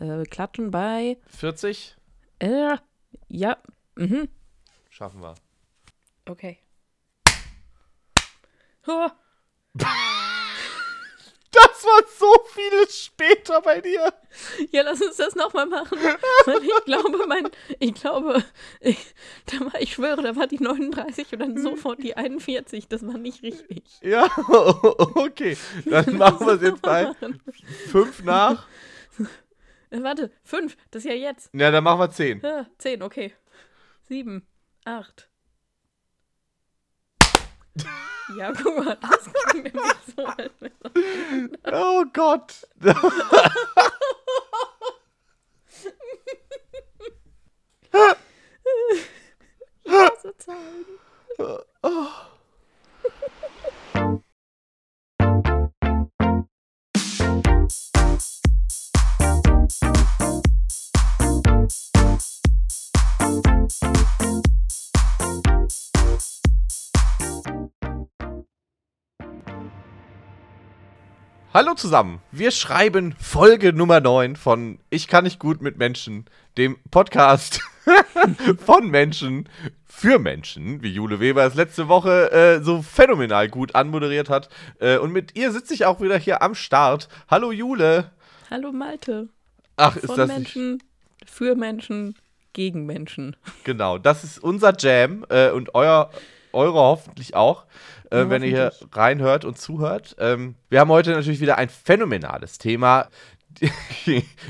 äh, klatschen bei 40? Äh, ja. Mhm. Schaffen wir. Okay. Oh, Das war so vieles später bei dir. ja, lass uns das nochmal machen. Weil ich glaube, mein, ich glaube, ich, da war, ich schwöre, da war die 39 und dann sofort die 41. Das war nicht richtig. Ja, okay. Dann machen wir es jetzt bei fünf nach. Äh, warte, 5, das ist ja jetzt. Ja, dann machen wir zehn. Ah, 10, okay. 7, 8. Ja, guck mal, das klingt nämlich so, als wäre Oh Gott. Ich hasse Zahlen. Hallo zusammen. Wir schreiben Folge Nummer 9 von Ich kann nicht gut mit Menschen, dem Podcast von Menschen für Menschen, wie Jule Weber es letzte Woche äh, so phänomenal gut anmoderiert hat. Äh, und mit ihr sitze ich auch wieder hier am Start. Hallo Jule. Hallo Malte. Ach, ist Von das nicht? Menschen, für Menschen, gegen Menschen. Genau, das ist unser Jam äh, und euer, eure hoffentlich auch, äh, Ja, wenn ihr hier reinhört und zuhört. Ähm, wir haben heute natürlich wieder ein phänomenales Thema.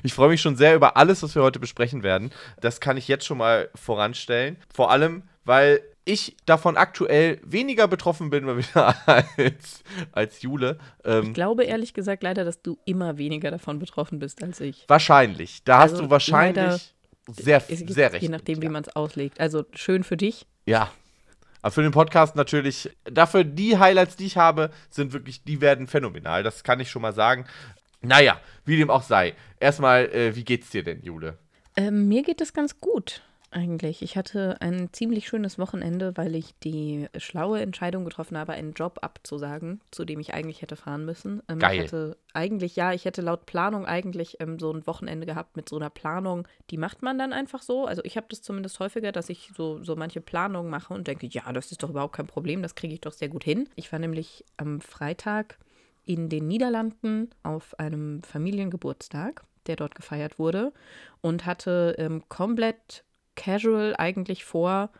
Ich freue mich schon sehr über alles, was wir heute besprechen werden. Das kann ich jetzt schon mal voranstellen. Vor allem, weil ich davon aktuell weniger betroffen bin als, als Jule. Ähm, Ich glaube ehrlich gesagt leider, dass du immer weniger davon betroffen bist als ich. wahrscheinlich. Da hast Also du wahrscheinlich sehr, sehr recht. Je nachdem, mit, wie ja. man es auslegt. Also schön für dich. Ja. Aber für den Podcast natürlich, dafür die Highlights, die ich habe, sind wirklich, die werden phänomenal. Das kann ich schon mal sagen. Naja, wie dem auch sei. Erstmal, äh, wie geht's dir denn, Jule? Ähm, mir geht es ganz gut eigentlich. Ich hatte ein ziemlich schönes Wochenende, weil ich die schlaue Entscheidung getroffen habe, einen Job abzusagen, zu dem ich eigentlich hätte fahren müssen. Ähm, Geil. Ich hatte eigentlich, ja, ich hätte laut Planung eigentlich ähm, so ein Wochenende gehabt mit so einer Planung. Die macht man dann einfach so. Also ich habe das zumindest häufiger, dass ich so, so manche Planungen mache und denke, ja, das ist doch überhaupt kein Problem, das kriege ich doch sehr gut hin. Ich war nämlich am Freitag in den Niederlanden auf einem Familiengeburtstag, der dort gefeiert wurde und hatte ähm, komplett casual eigentlich vor,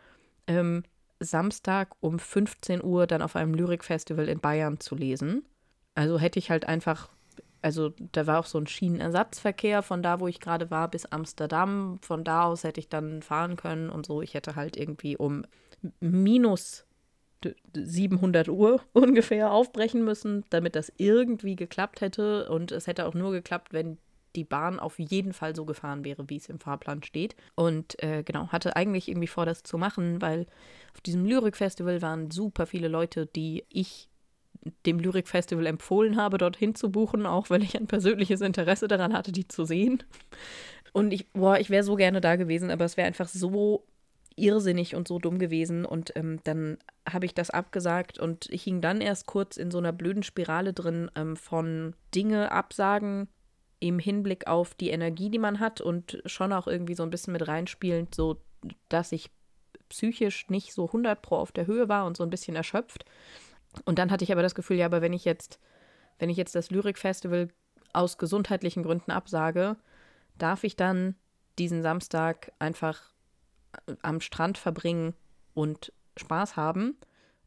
ähm, Samstag um 15 Uhr dann auf einem Lyrikfestival in Bayern zu lesen. Also hätte ich halt einfach, also da war auch so ein Schienenersatzverkehr von da, wo ich gerade war, bis Amsterdam. Von da aus hätte ich dann fahren können und so. Ich hätte halt irgendwie um minus d- 700 Uhr ungefähr aufbrechen müssen, damit das irgendwie geklappt hätte. Und es hätte auch nur geklappt, wenn die Bahn auf jeden Fall so gefahren wäre, wie es im Fahrplan steht. Und äh, genau, hatte eigentlich irgendwie vor, das zu machen, weil auf diesem Lyrikfestival waren super viele Leute, die ich dem Lyrikfestival empfohlen habe, dorthin zu buchen, auch weil ich ein persönliches Interesse daran hatte, die zu sehen. Und ich, boah, ich wäre so gerne da gewesen, aber es wäre einfach so irrsinnig und so dumm gewesen. Und ähm, dann habe ich das abgesagt und ich hing dann erst kurz in so einer blöden Spirale drin ähm, von Dinge absagen im Hinblick auf die Energie, die man hat und schon auch irgendwie so ein bisschen mit reinspielend, so dass ich psychisch nicht so 100 pro auf der Höhe war und so ein bisschen erschöpft. Und dann hatte ich aber das Gefühl, ja, aber wenn ich jetzt, wenn ich jetzt das Lyrikfestival aus gesundheitlichen Gründen absage, darf ich dann diesen Samstag einfach äh, am Strand verbringen und Spaß haben.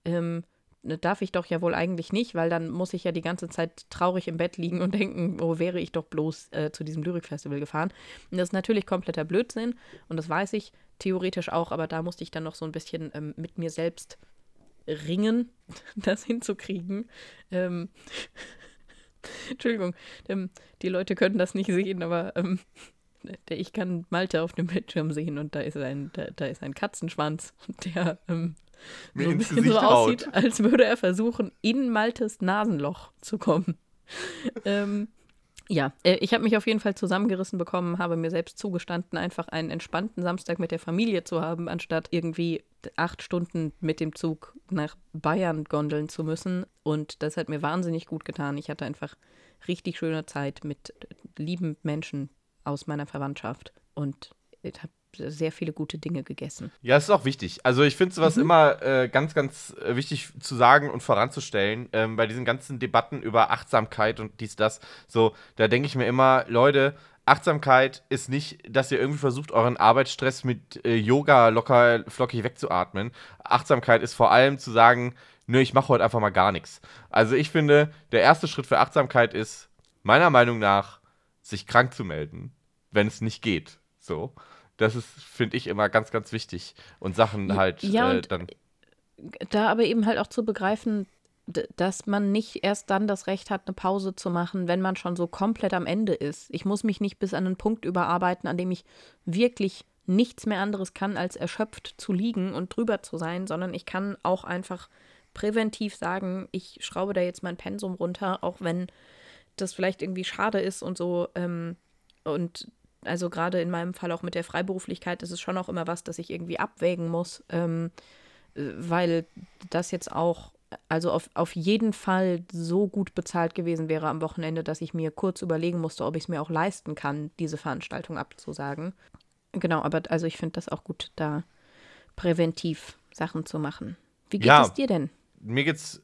Ähm, darf ich doch ja wohl eigentlich nicht, weil dann muss ich ja die ganze Zeit traurig im Bett liegen und denken, wo wäre ich doch bloß äh, zu diesem Lyrikfestival gefahren. Und das ist natürlich kompletter Blödsinn und das weiß ich theoretisch auch, aber da musste ich dann noch so ein bisschen ähm, mit mir selbst ringen, das hinzukriegen. Ähm, Entschuldigung, ähm, die Leute können das nicht sehen, aber ähm, ich kann Malte auf dem Bildschirm sehen und da ist ein, da, da ist ein Katzenschwanz, der ähm, Mir so ein bisschen so haut. aussieht, als würde er versuchen, in Maltes Nasenloch zu kommen. ähm, ja, äh, ich habe mich auf jeden Fall zusammengerissen bekommen, habe mir selbst zugestanden, einfach einen entspannten Samstag mit der Familie zu haben, anstatt irgendwie acht Stunden mit dem Zug nach Bayern gondeln zu müssen. Und das hat mir wahnsinnig gut getan. Ich hatte einfach richtig schöne Zeit mit lieben Menschen aus meiner Verwandtschaft und habe sehr viele gute Dinge gegessen. Ja, das ist auch wichtig. Also ich finde sowas mhm. immer äh, ganz, ganz äh, wichtig zu sagen und voranzustellen. Ähm, bei diesen ganzen Debatten über Achtsamkeit und dies, das. So, da denke ich mir immer, Leute, Achtsamkeit ist nicht, dass ihr irgendwie versucht, euren Arbeitsstress mit äh, Yoga locker flockig wegzuatmen. Achtsamkeit ist vor allem zu sagen, nö, ich mache heute einfach mal gar nichts. Also ich finde, der erste Schritt für Achtsamkeit ist, meiner Meinung nach, sich krank zu melden, wenn es nicht geht. So. Das ist, finde ich, immer ganz, ganz wichtig. Und Sachen halt ja, äh, dann. Da aber eben halt auch zu begreifen, dass man nicht erst dann das Recht hat, eine Pause zu machen, wenn man schon so komplett am Ende ist. Ich muss mich nicht bis an einen Punkt überarbeiten, an dem ich wirklich nichts mehr anderes kann, als erschöpft zu liegen und drüber zu sein, sondern ich kann auch einfach präventiv sagen, ich schraube da jetzt mein Pensum runter, auch wenn das vielleicht irgendwie schade ist und so. Ähm, und also gerade in meinem Fall auch mit der Freiberuflichkeit ist es schon auch immer was, das ich irgendwie abwägen muss, ähm, weil das jetzt auch, also auf, auf jeden Fall so gut bezahlt gewesen wäre am Wochenende, dass ich mir kurz überlegen musste, ob ich es mir auch leisten kann, diese Veranstaltung abzusagen. Genau, aber also ich finde das auch gut, da präventiv Sachen zu machen. Wie geht ja, es dir denn? Mir geht's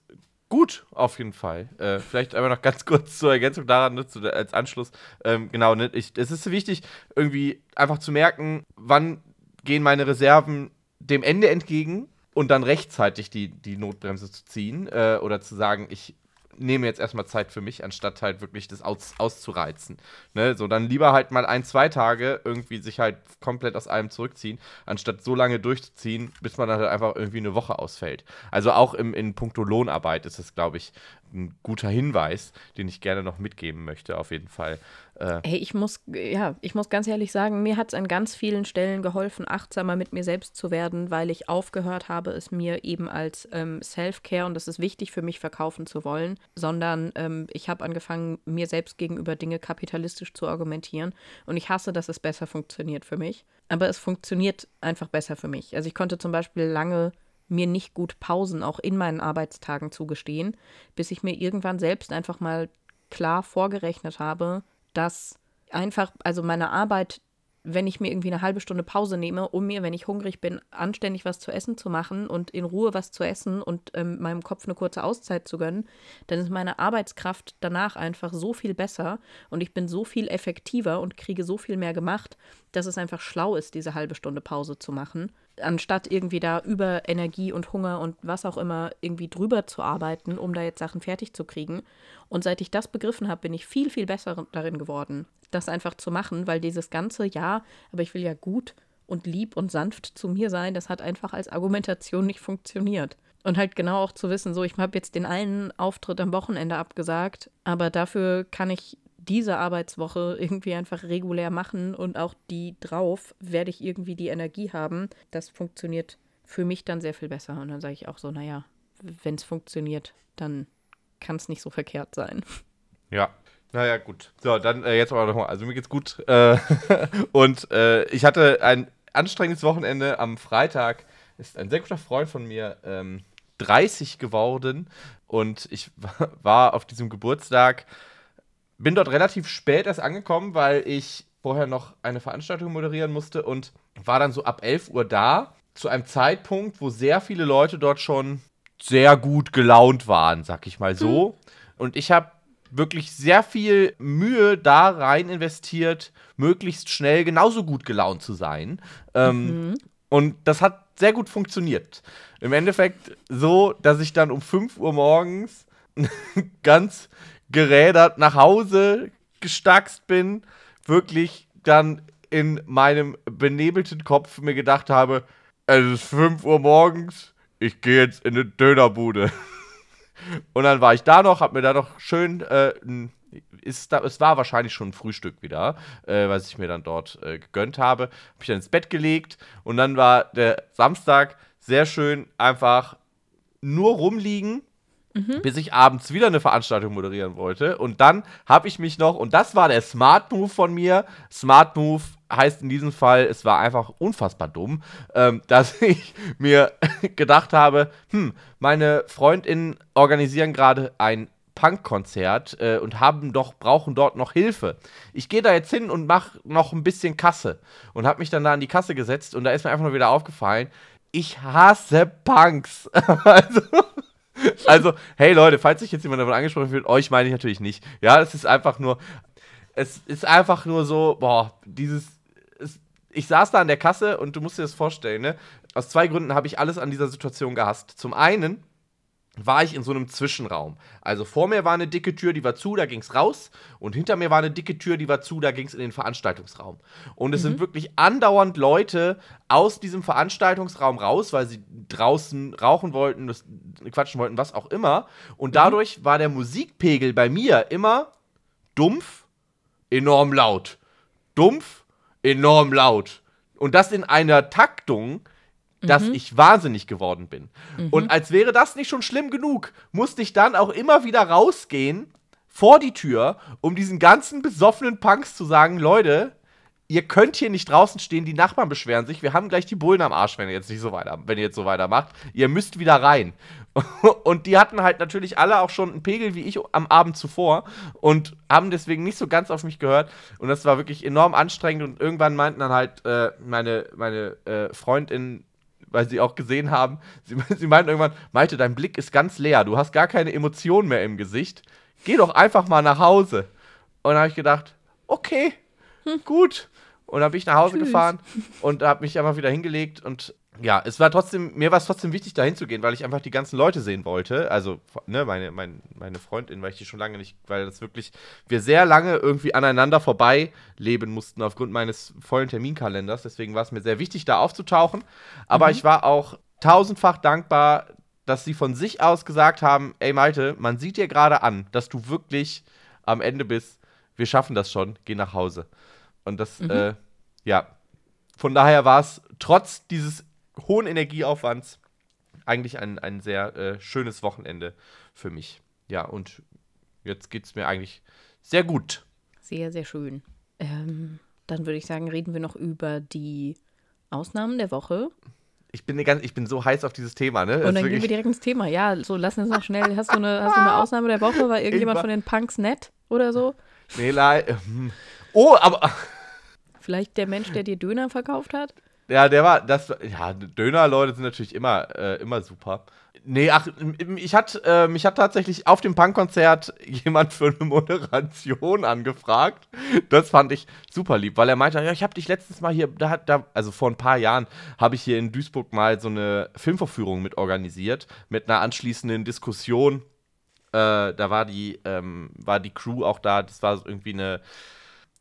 Gut, auf jeden Fall. Äh, vielleicht einmal noch ganz kurz zur Ergänzung daran, ne, zu, als Anschluss. Ähm, genau, ne, ich, es ist wichtig, irgendwie einfach zu merken, wann gehen meine Reserven dem Ende entgegen und dann rechtzeitig die, die Notbremse zu ziehen äh, oder zu sagen, ich nehme jetzt erstmal Zeit für mich, anstatt halt wirklich das aus, auszureizen. Ne? So, dann lieber halt mal ein, zwei Tage irgendwie sich halt komplett aus allem zurückziehen, anstatt so lange durchzuziehen, bis man dann halt einfach irgendwie eine Woche ausfällt. Also auch im, in puncto Lohnarbeit ist es, glaube ich, ein guter Hinweis, den ich gerne noch mitgeben möchte, auf jeden Fall. Äh hey, ich muss, ja, ich muss ganz ehrlich sagen, mir hat es an ganz vielen Stellen geholfen, achtsamer mit mir selbst zu werden, weil ich aufgehört habe, es mir eben als ähm, Self-Care, und das ist wichtig für mich, verkaufen zu wollen, sondern ähm, ich habe angefangen, mir selbst gegenüber Dinge kapitalistisch zu argumentieren. Und ich hasse, dass es besser funktioniert für mich. Aber es funktioniert einfach besser für mich. Also ich konnte zum Beispiel lange mir nicht gut Pausen auch in meinen Arbeitstagen zugestehen, bis ich mir irgendwann selbst einfach mal klar vorgerechnet habe, dass einfach, also meine Arbeit wenn ich mir irgendwie eine halbe Stunde Pause nehme, um mir, wenn ich hungrig bin, anständig was zu essen zu machen und in Ruhe was zu essen und ähm, meinem Kopf eine kurze Auszeit zu gönnen, dann ist meine Arbeitskraft danach einfach so viel besser und ich bin so viel effektiver und kriege so viel mehr gemacht, dass es einfach schlau ist, diese halbe Stunde Pause zu machen, anstatt irgendwie da über Energie und Hunger und was auch immer irgendwie drüber zu arbeiten, um da jetzt Sachen fertig zu kriegen. Und seit ich das begriffen habe, bin ich viel, viel besser darin geworden das einfach zu machen, weil dieses ganze Ja, aber ich will ja gut und lieb und sanft zu mir sein, das hat einfach als Argumentation nicht funktioniert. Und halt genau auch zu wissen, so, ich habe jetzt den einen Auftritt am Wochenende abgesagt, aber dafür kann ich diese Arbeitswoche irgendwie einfach regulär machen und auch die drauf werde ich irgendwie die Energie haben. Das funktioniert für mich dann sehr viel besser. Und dann sage ich auch so, naja, wenn es funktioniert, dann kann es nicht so verkehrt sein. Ja, naja, gut. So, dann äh, jetzt aber nochmal. Also mir geht's gut. Äh, und äh, ich hatte ein anstrengendes Wochenende. Am Freitag ist ein sehr guter Freund von mir ähm, 30 geworden. Und ich war auf diesem Geburtstag, bin dort relativ spät erst angekommen, weil ich vorher noch eine Veranstaltung moderieren musste und war dann so ab 11 Uhr da. Zu einem Zeitpunkt, wo sehr viele Leute dort schon sehr gut gelaunt waren, sag ich mal so. Hm. Und ich habe wirklich sehr viel Mühe da rein investiert, möglichst schnell genauso gut gelaunt zu sein. Ähm, mhm. Und das hat sehr gut funktioniert. Im Endeffekt so, dass ich dann um 5 Uhr morgens ganz gerädert nach Hause gestackst bin, wirklich dann in meinem benebelten Kopf mir gedacht habe, es ist 5 Uhr morgens, ich gehe jetzt in eine Dönerbude. Und dann war ich da noch, hab mir da noch schön äh, ist da, es war wahrscheinlich schon ein Frühstück wieder, äh, was ich mir dann dort äh, gegönnt habe. Hab ich dann ins Bett gelegt und dann war der Samstag sehr schön einfach nur rumliegen, mhm. bis ich abends wieder eine Veranstaltung moderieren wollte. Und dann habe ich mich noch, und das war der Smart Move von mir. Smart Move heißt in diesem Fall, es war einfach unfassbar dumm, ähm, dass ich mir gedacht habe, hm, meine FreundInnen organisieren gerade ein Punkkonzert äh, und haben doch, brauchen dort noch Hilfe. Ich gehe da jetzt hin und mache noch ein bisschen Kasse. Und habe mich dann da an die Kasse gesetzt und da ist mir einfach nur wieder aufgefallen, ich hasse Punks. also, also, hey Leute, falls sich jetzt jemand davon angesprochen fühlt, euch meine ich natürlich nicht. Ja, es ist einfach nur, es ist einfach nur so, boah, dieses, es, ich saß da an der Kasse und du musst dir das vorstellen, ne? Aus zwei Gründen habe ich alles an dieser Situation gehasst. Zum einen war ich in so einem Zwischenraum. Also vor mir war eine dicke Tür, die war zu, da ging es raus. Und hinter mir war eine dicke Tür, die war zu, da ging es in den Veranstaltungsraum. Und es mhm. sind wirklich andauernd Leute aus diesem Veranstaltungsraum raus, weil sie draußen rauchen wollten, das, quatschen wollten, was auch immer. Und mhm. dadurch war der Musikpegel bei mir immer dumpf, enorm laut. Dumpf, enorm laut. Und das in einer Taktung, dass mhm. ich wahnsinnig geworden bin. Mhm. Und als wäre das nicht schon schlimm genug, musste ich dann auch immer wieder rausgehen vor die Tür, um diesen ganzen besoffenen Punks zu sagen, Leute, ihr könnt hier nicht draußen stehen, die Nachbarn beschweren sich, wir haben gleich die Bullen am Arsch, wenn ihr jetzt nicht so weiter, wenn ihr jetzt so weitermacht. Ihr müsst wieder rein. Und die hatten halt natürlich alle auch schon einen Pegel wie ich am Abend zuvor und haben deswegen nicht so ganz auf mich gehört. Und das war wirklich enorm anstrengend. Und irgendwann meinten dann halt äh, meine, meine äh, Freundin, weil sie auch gesehen haben, sie, sie meinten irgendwann, Malte, dein Blick ist ganz leer, du hast gar keine Emotionen mehr im Gesicht. Geh doch einfach mal nach Hause. Und dann habe ich gedacht, okay, hm. gut. Und dann bin ich nach Hause Tschüss. gefahren und habe mich einfach wieder hingelegt und ja, es war trotzdem, mir war es trotzdem wichtig, da hinzugehen, weil ich einfach die ganzen Leute sehen wollte. Also, ne, meine, mein, meine Freundin, weil ich die schon lange nicht, weil das wirklich, wir sehr lange irgendwie aneinander vorbei leben mussten aufgrund meines vollen Terminkalenders. Deswegen war es mir sehr wichtig, da aufzutauchen. Aber mhm. ich war auch tausendfach dankbar, dass sie von sich aus gesagt haben: Ey, Malte, man sieht dir gerade an, dass du wirklich am Ende bist. Wir schaffen das schon, geh nach Hause. Und das, mhm. äh, ja, von daher war es trotz dieses hohen Energieaufwands eigentlich ein, ein sehr äh, schönes Wochenende für mich. Ja, und jetzt geht es mir eigentlich sehr gut. Sehr, sehr schön. Ähm, dann würde ich sagen, reden wir noch über die Ausnahmen der Woche. Ich bin, ganz, ich bin so heiß auf dieses Thema, ne? Und dann gehen wir direkt ins Thema. Ja, so lass uns noch schnell. Hast du eine, hast du eine Ausnahme der Woche? War irgendjemand von den Punks nett oder so? Nee, leider. Oh, aber. Vielleicht der Mensch, der dir Döner verkauft hat? Ja, der war, das, ja, Döner-Leute sind natürlich immer, äh, immer super. Nee, ach, ich hat, äh, mich hat tatsächlich auf dem Punkkonzert jemand für eine Moderation angefragt. Das fand ich super lieb, weil er meinte, ja, ich habe dich letztens mal hier, da, da, also vor ein paar Jahren, habe ich hier in Duisburg mal so eine Filmverführung mit organisiert, mit einer anschließenden Diskussion. Äh, da war die, ähm, war die Crew auch da, das war irgendwie eine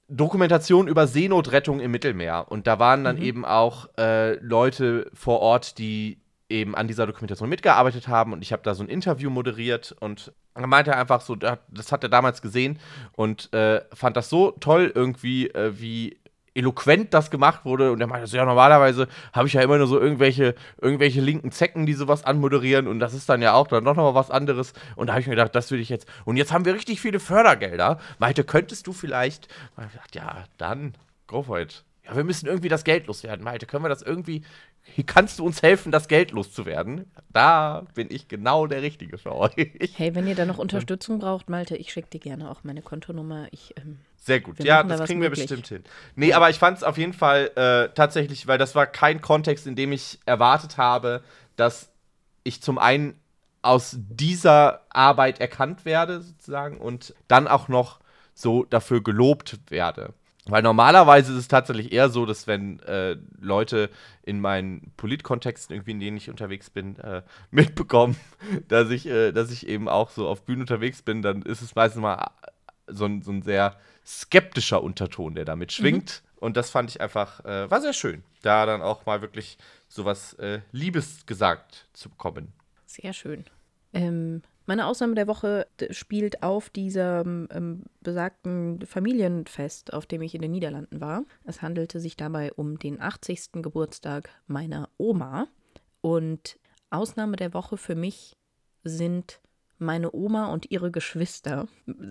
Dokumentation über Seenotrettung im Mittelmeer. Und da waren dann mhm. eben auch äh, Leute vor Ort, die eben an dieser Dokumentation mitgearbeitet haben. Und ich habe da so ein Interview moderiert und er meinte einfach so, das hat er damals gesehen und äh, fand das so toll irgendwie, äh, wie eloquent das gemacht wurde. Und er meinte so, ja, normalerweise habe ich ja immer nur so irgendwelche, irgendwelche linken Zecken, die sowas anmoderieren. Und das ist dann ja auch dann noch mal was anderes. Und da habe ich mir gedacht, das würde ich jetzt. Und jetzt haben wir richtig viele Fördergelder. Meinte, könntest du vielleicht. Und ich gedacht, ja, dann, go for it. Ja, wir müssen irgendwie das Geld loswerden. Malte, können wir das irgendwie hier kannst du uns helfen, das Geld loszuwerden? Da bin ich genau der Richtige für euch. Hey, wenn ihr da noch Unterstützung braucht, Malte, ich schicke dir gerne auch meine Kontonummer. Ich, ähm, Sehr gut, ja, das da kriegen wir möglich. bestimmt hin. Nee, aber ich fand es auf jeden Fall äh, tatsächlich, weil das war kein Kontext, in dem ich erwartet habe, dass ich zum einen aus dieser Arbeit erkannt werde, sozusagen, und dann auch noch so dafür gelobt werde. Weil normalerweise ist es tatsächlich eher so, dass wenn äh, Leute in meinen Politkontexten, irgendwie in denen ich unterwegs bin, äh, mitbekommen, dass ich, äh, dass ich eben auch so auf Bühnen unterwegs bin, dann ist es meistens mal so ein, so ein sehr skeptischer Unterton, der damit mhm. schwingt. Mhm. Und das fand ich einfach, äh, war sehr schön, da dann auch mal wirklich sowas äh, Liebes gesagt zu bekommen. Sehr schön. Ähm, meine Ausnahme der Woche spielt auf diesem ähm, besagten Familienfest, auf dem ich in den Niederlanden war. Es handelte sich dabei um den 80. Geburtstag meiner Oma. Und Ausnahme der Woche für mich sind meine Oma und ihre Geschwister.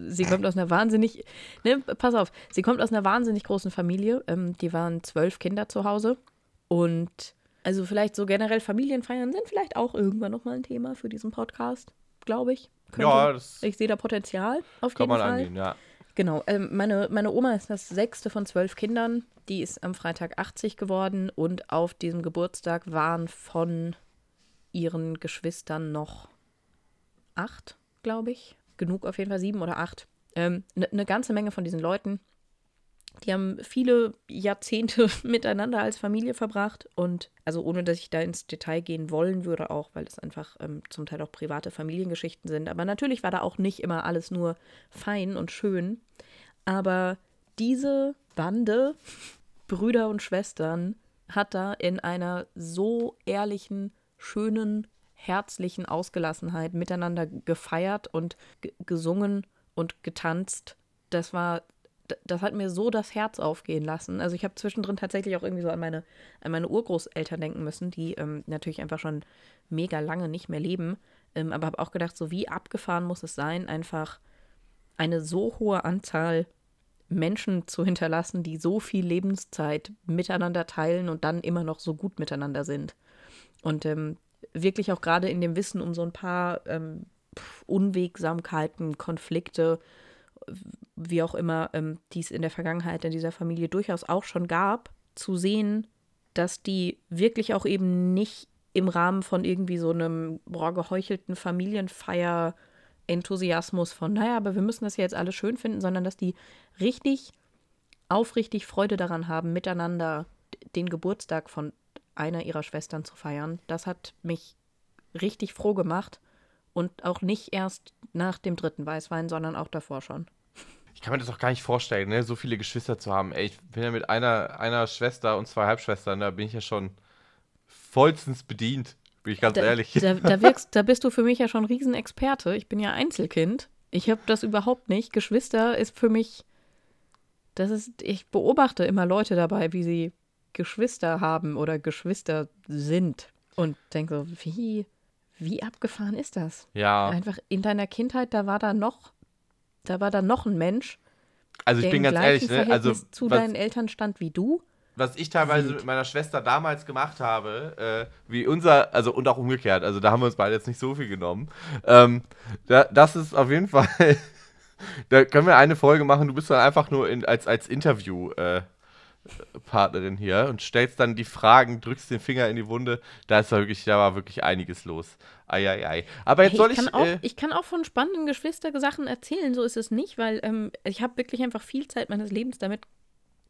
Sie kommt aus einer wahnsinnig, ne, pass auf, sie kommt aus einer wahnsinnig großen Familie. Ähm, die waren zwölf Kinder zu Hause. Und also vielleicht so generell Familienfeiern sind vielleicht auch irgendwann nochmal ein Thema für diesen Podcast glaube ich. Könnte, Ja, das ich sehe da Potenzial auf kann jeden man Fall. angehen, ja. Genau, ähm, meine, meine Oma ist das sechste von zwölf Kindern. Die ist am Freitag 80 geworden und auf diesem Geburtstag waren von ihren Geschwistern noch acht, glaube ich. Genug auf jeden Fall, sieben oder acht. Eine ne ne ganze Menge von diesen Leuten. Die haben viele Jahrzehnte miteinander als Familie verbracht und also ohne dass ich da ins Detail gehen wollen würde, auch weil es einfach ähm, zum Teil auch private Familiengeschichten sind. Aber natürlich war da auch nicht immer alles nur fein und schön. Aber diese Bande, Brüder und Schwestern, hat da in einer so ehrlichen, schönen, herzlichen Ausgelassenheit miteinander gefeiert und gesungen und getanzt. Das war das hat mir so das Herz aufgehen lassen. Also ich habe zwischendrin tatsächlich auch irgendwie so an meine, an meine Urgroßeltern denken müssen, die ähm, natürlich einfach schon mega lange nicht mehr leben. Ähm, aber habe auch gedacht, so wie abgefahren muss es sein, einfach eine so hohe Anzahl Menschen zu hinterlassen, die so viel Lebenszeit miteinander teilen und dann immer noch so gut miteinander sind. Und ähm, wirklich auch gerade in dem Wissen um so ein paar ähm, Unwegsamkeiten, Konflikte, wie auch immer, ähm, die es in der Vergangenheit in dieser Familie durchaus auch schon gab, zu sehen, dass die wirklich auch eben nicht im Rahmen von irgendwie so einem boah, geheuchelten Familienfeier-Enthusiasmus von, naja, aber wir müssen das ja jetzt alles schön finden, sondern dass die richtig aufrichtig Freude daran haben, miteinander den Geburtstag von einer ihrer Schwestern zu feiern. Das hat mich richtig froh gemacht und auch nicht erst nach dem dritten Weißwein, sondern auch davor schon. Ich kann mir das auch gar nicht vorstellen, ne? so viele Geschwister zu haben. Ey, ich bin ja mit einer, einer Schwester und zwei Halbschwestern, da bin ich ja schon vollstens bedient, bin ich ganz da, ehrlich. Da, da, wirkst, da bist du für mich ja schon Riesenexperte. Ich bin ja Einzelkind. Ich habe das überhaupt nicht. Geschwister ist für mich, das ist, ich beobachte immer Leute dabei, wie sie Geschwister haben oder Geschwister sind und denke so, wie, wie abgefahren ist das? Ja. Einfach in deiner Kindheit, da war da noch da war da noch ein Mensch, also ich der bin ganz ehrlich, ne? Also zu was, deinen Eltern stand wie du. was ich teilweise mit meiner Schwester damals gemacht habe, äh, wie unser, also und auch umgekehrt, also da haben wir uns beide jetzt nicht so viel genommen. Ähm, da, das ist auf jeden Fall, da können wir eine Folge machen. Du bist dann einfach nur in, als, als Interview. Äh, Partnerin hier und stellst dann die Fragen, drückst den Finger in die Wunde. Da ist wirklich, da war wirklich einiges los. Eieiei. Ei, ei. Aber jetzt Hey, soll ich, ich. kann auch, äh, ich kann auch von spannenden Geschwistersachen erzählen, so ist es nicht, weil ähm, ich habe wirklich einfach viel Zeit meines Lebens damit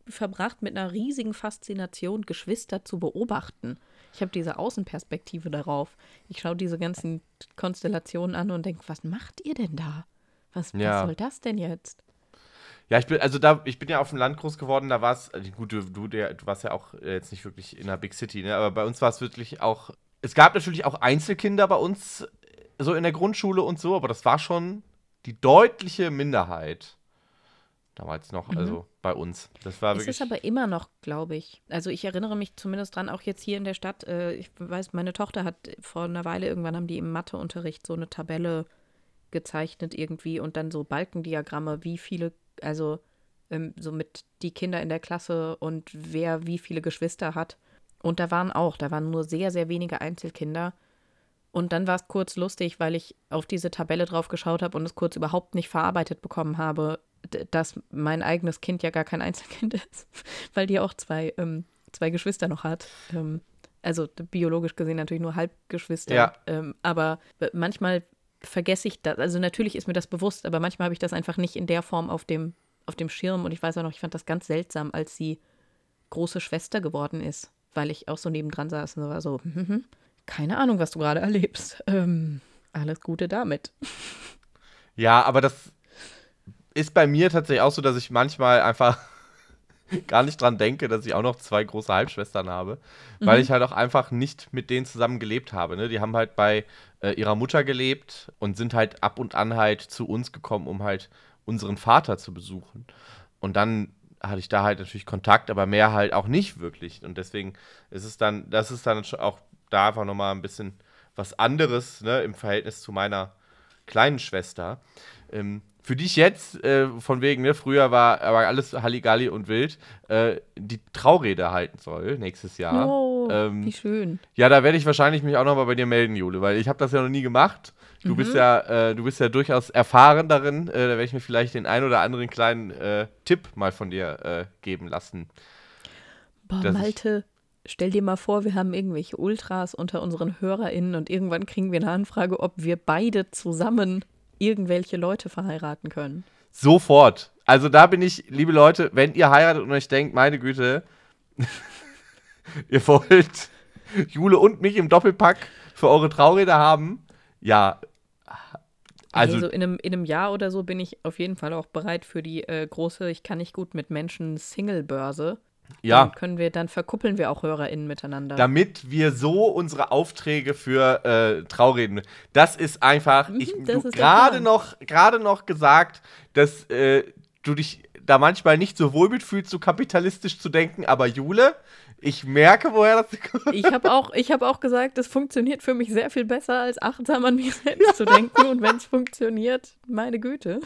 verbracht, mit einer riesigen Faszination Geschwister zu beobachten. Ich habe diese Außenperspektive darauf. Ich schaue diese ganzen Konstellationen an und denke, was macht ihr denn da? Was, Ja. was soll das denn jetzt? Ja, ich bin, also da, ich bin ja auf dem Land groß geworden, da war es, gut, du, du, der, du warst ja auch äh, jetzt nicht wirklich in einer Big City, ne? Aber bei uns war es wirklich auch. Es gab natürlich auch Einzelkinder bei uns, äh, so in der Grundschule und so, aber das war schon die deutliche Minderheit. Damals noch, Mhm. also bei uns. Das war Es wirklich. ist aber immer noch, glaube ich. Also ich erinnere mich zumindest dran, auch jetzt hier in der Stadt, äh, ich weiß, meine Tochter hat vor einer Weile, irgendwann haben die im Matheunterricht so eine Tabelle gezeichnet irgendwie und dann so Balkendiagramme, wie viele, also ähm, so mit die Kinder in der Klasse und wer wie viele Geschwister hat. Und da waren auch, da waren nur sehr, sehr wenige Einzelkinder. Und dann war es kurz lustig, weil ich auf diese Tabelle drauf geschaut habe und es kurz überhaupt nicht verarbeitet bekommen habe, dass mein eigenes Kind ja gar kein Einzelkind ist, weil die auch zwei, ähm, zwei Geschwister noch hat. Ähm, also biologisch gesehen natürlich nur Halbgeschwister. Ja. Ähm, aber manchmal vergesse ich das. Also natürlich ist mir das bewusst, aber manchmal habe ich das einfach nicht in der Form auf dem, auf dem Schirm. Und ich weiß auch noch, ich fand das ganz seltsam, als sie große Schwester geworden ist, weil ich auch so nebendran saß und war so, mhm, keine Ahnung, was du gerade erlebst. Ähm, alles Gute damit. Ja, aber das ist bei mir tatsächlich auch so, dass ich manchmal einfach gar nicht dran denke, dass ich auch noch zwei große Halbschwestern habe, weil Mhm. ich halt auch einfach nicht mit denen zusammen gelebt habe. Ne? Die haben halt bei äh, ihrer Mutter gelebt und sind halt ab und an halt zu uns gekommen, um halt unseren Vater zu besuchen. Und dann hatte ich da halt natürlich Kontakt, aber mehr halt auch nicht wirklich. Und deswegen ist es dann, das ist dann auch da einfach nochmal ein bisschen was anderes, ne, im Verhältnis zu meiner kleinen Schwester. Ähm, für dich jetzt, äh, von wegen, ne, früher war aber alles Halligalli und wild, äh, die Traurede halten soll nächstes Jahr. Oh, ähm, wie schön. Ja, da werde ich wahrscheinlich mich auch nochmal bei dir melden, Jule, weil ich habe das ja noch nie gemacht. Du Mhm. bist ja, äh, du bist ja durchaus erfahren darin. Äh, da werde ich mir vielleicht den ein oder anderen kleinen äh, Tipp mal von dir äh, geben lassen. Boah, Malte, stell dir mal vor, wir haben irgendwelche Ultras unter unseren HörerInnen und irgendwann kriegen wir eine Anfrage, ob wir beide zusammen irgendwelche Leute verheiraten können. Sofort. Also da bin ich, liebe Leute, wenn ihr heiratet und euch denkt, meine Güte, ihr wollt Jule und mich im Doppelpack für eure Traurede haben, ja. Also Also, in, einem, in einem Jahr oder so bin ich auf jeden Fall auch bereit für die äh, große Ich kann nicht gut mit Menschen Single-Börse. Ja. Dann können wir, dann verkuppeln wir auch HörerInnen miteinander. damit wir so unsere Aufträge für äh, Traureden. Das ist einfach, ich, Mhm, das der gerade noch, gerade noch gesagt, dass äh, du dich da manchmal nicht so wohl mitfühlst, so kapitalistisch zu denken, aber Jule, ich merke, woher das kommt. Ich habe auch, ich hab auch gesagt, es funktioniert für mich sehr viel besser, als achtsam an mich selbst zu denken. Und wenn es funktioniert, meine Güte.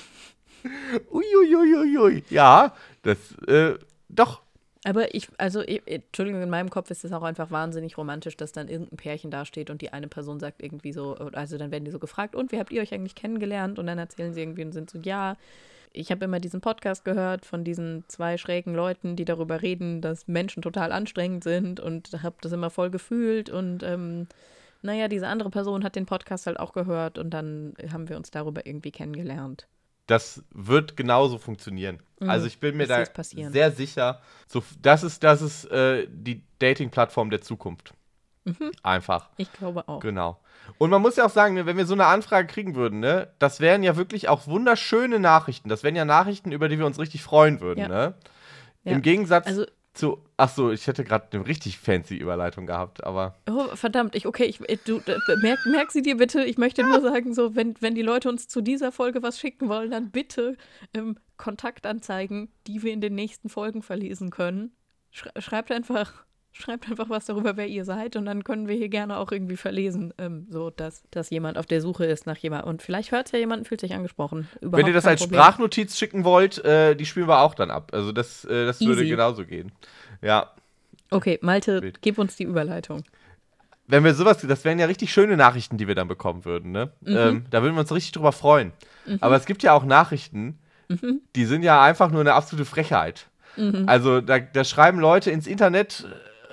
Uiuiuiui. Ja, das, äh, doch. Aber ich, also, ich, Entschuldigung, in meinem Kopf ist es auch einfach wahnsinnig romantisch, dass dann irgendein Pärchen dasteht und die eine Person sagt irgendwie so, also dann werden die so gefragt, und wie habt ihr euch eigentlich kennengelernt? Und dann erzählen sie irgendwie und sind so, ja, ich habe immer diesen Podcast gehört von diesen zwei schrägen Leuten, die darüber reden, dass Menschen total anstrengend sind und habe das immer voll gefühlt und ähm, naja, diese andere Person hat den Podcast halt auch gehört und dann haben wir uns darüber irgendwie kennengelernt. Das wird genauso funktionieren. Mhm. Also ich bin mir da sehr sicher. So, das ist, das ist äh, die Dating-Plattform der Zukunft. Mhm. Einfach. Ich glaube auch. Genau. Und man muss ja auch sagen, ne, wenn wir so eine Anfrage kriegen würden, ne, das wären ja wirklich auch wunderschöne Nachrichten. Das wären ja Nachrichten, über die wir uns richtig freuen würden, Ja. ne? Ja. Im Gegensatz Also, zu. Ach so, ich hätte gerade eine richtig fancy Überleitung gehabt, aber. Oh, verdammt, ich, okay, ich, äh, du, äh, merk, merk sie dir bitte. Ich möchte nur sagen, so, wenn, wenn die Leute uns zu dieser Folge was schicken wollen, dann bitte ähm, Kontaktanzeigen, die wir in den nächsten Folgen verlesen können. Schrei- Schreibt einfach, schreibt einfach was darüber, wer ihr seid, und dann können wir hier gerne auch irgendwie verlesen, ähm, so dass, dass jemand auf der Suche ist nach jemand. Und vielleicht hört ja jemand fühlt sich angesprochen. Überhaupt Wenn ihr das als Problem. Sprachnotiz schicken wollt, äh, die spielen wir auch dann ab. Also das, äh, das würde Easy. genauso gehen. Ja. Okay, Malte, Wild. gib uns die Überleitung. Wenn wir sowas, das wären ja richtig schöne Nachrichten, die wir dann bekommen würden, ne? Mhm. Ähm, da würden wir uns richtig drüber freuen. Aber es gibt ja auch Nachrichten, die sind ja einfach nur eine absolute Frechheit. Mhm. Also da, da schreiben Leute ins Internet,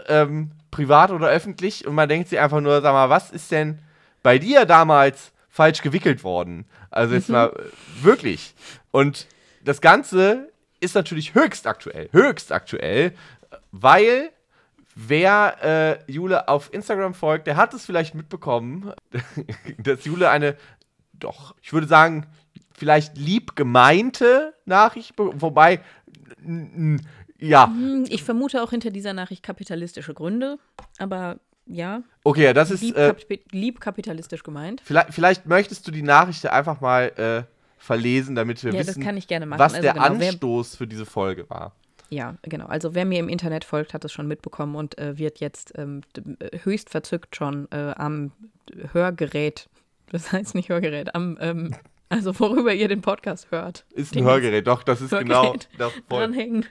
ähm, privat oder öffentlich, und man denkt sich einfach nur, sag mal, was ist denn bei dir damals falsch gewickelt worden? Also jetzt mal äh, wirklich. Und das Ganze ist natürlich höchst aktuell, höchst aktuell, weil wer äh, Jule auf Instagram folgt, der hat es vielleicht mitbekommen, dass Jule eine, doch, ich würde sagen, vielleicht lieb gemeinte Nachricht, be- wobei, ja, Hm, Ich vermute auch hinter dieser Nachricht kapitalistische Gründe, aber ja, okay, das ist, lieb, äh, lieb kapitalistisch gemeint. vielleicht, vielleicht möchtest du die Nachricht einfach mal äh, verlesen, damit wir Ja, das wissen, kann ich gerne machen. was Also der genau, wer- Anstoß für diese Folge war. Ja, genau. Also wer mir im Internet folgt, hat es schon mitbekommen und äh, wird jetzt ähm, äh, höchst verzückt schon äh, am Hörgerät, das heißt nicht Hörgerät, am, ähm, also worüber ihr den Podcast hört. Ist ein Hörgerät, doch, das ist genau Hörgerät das voll. dranhängen,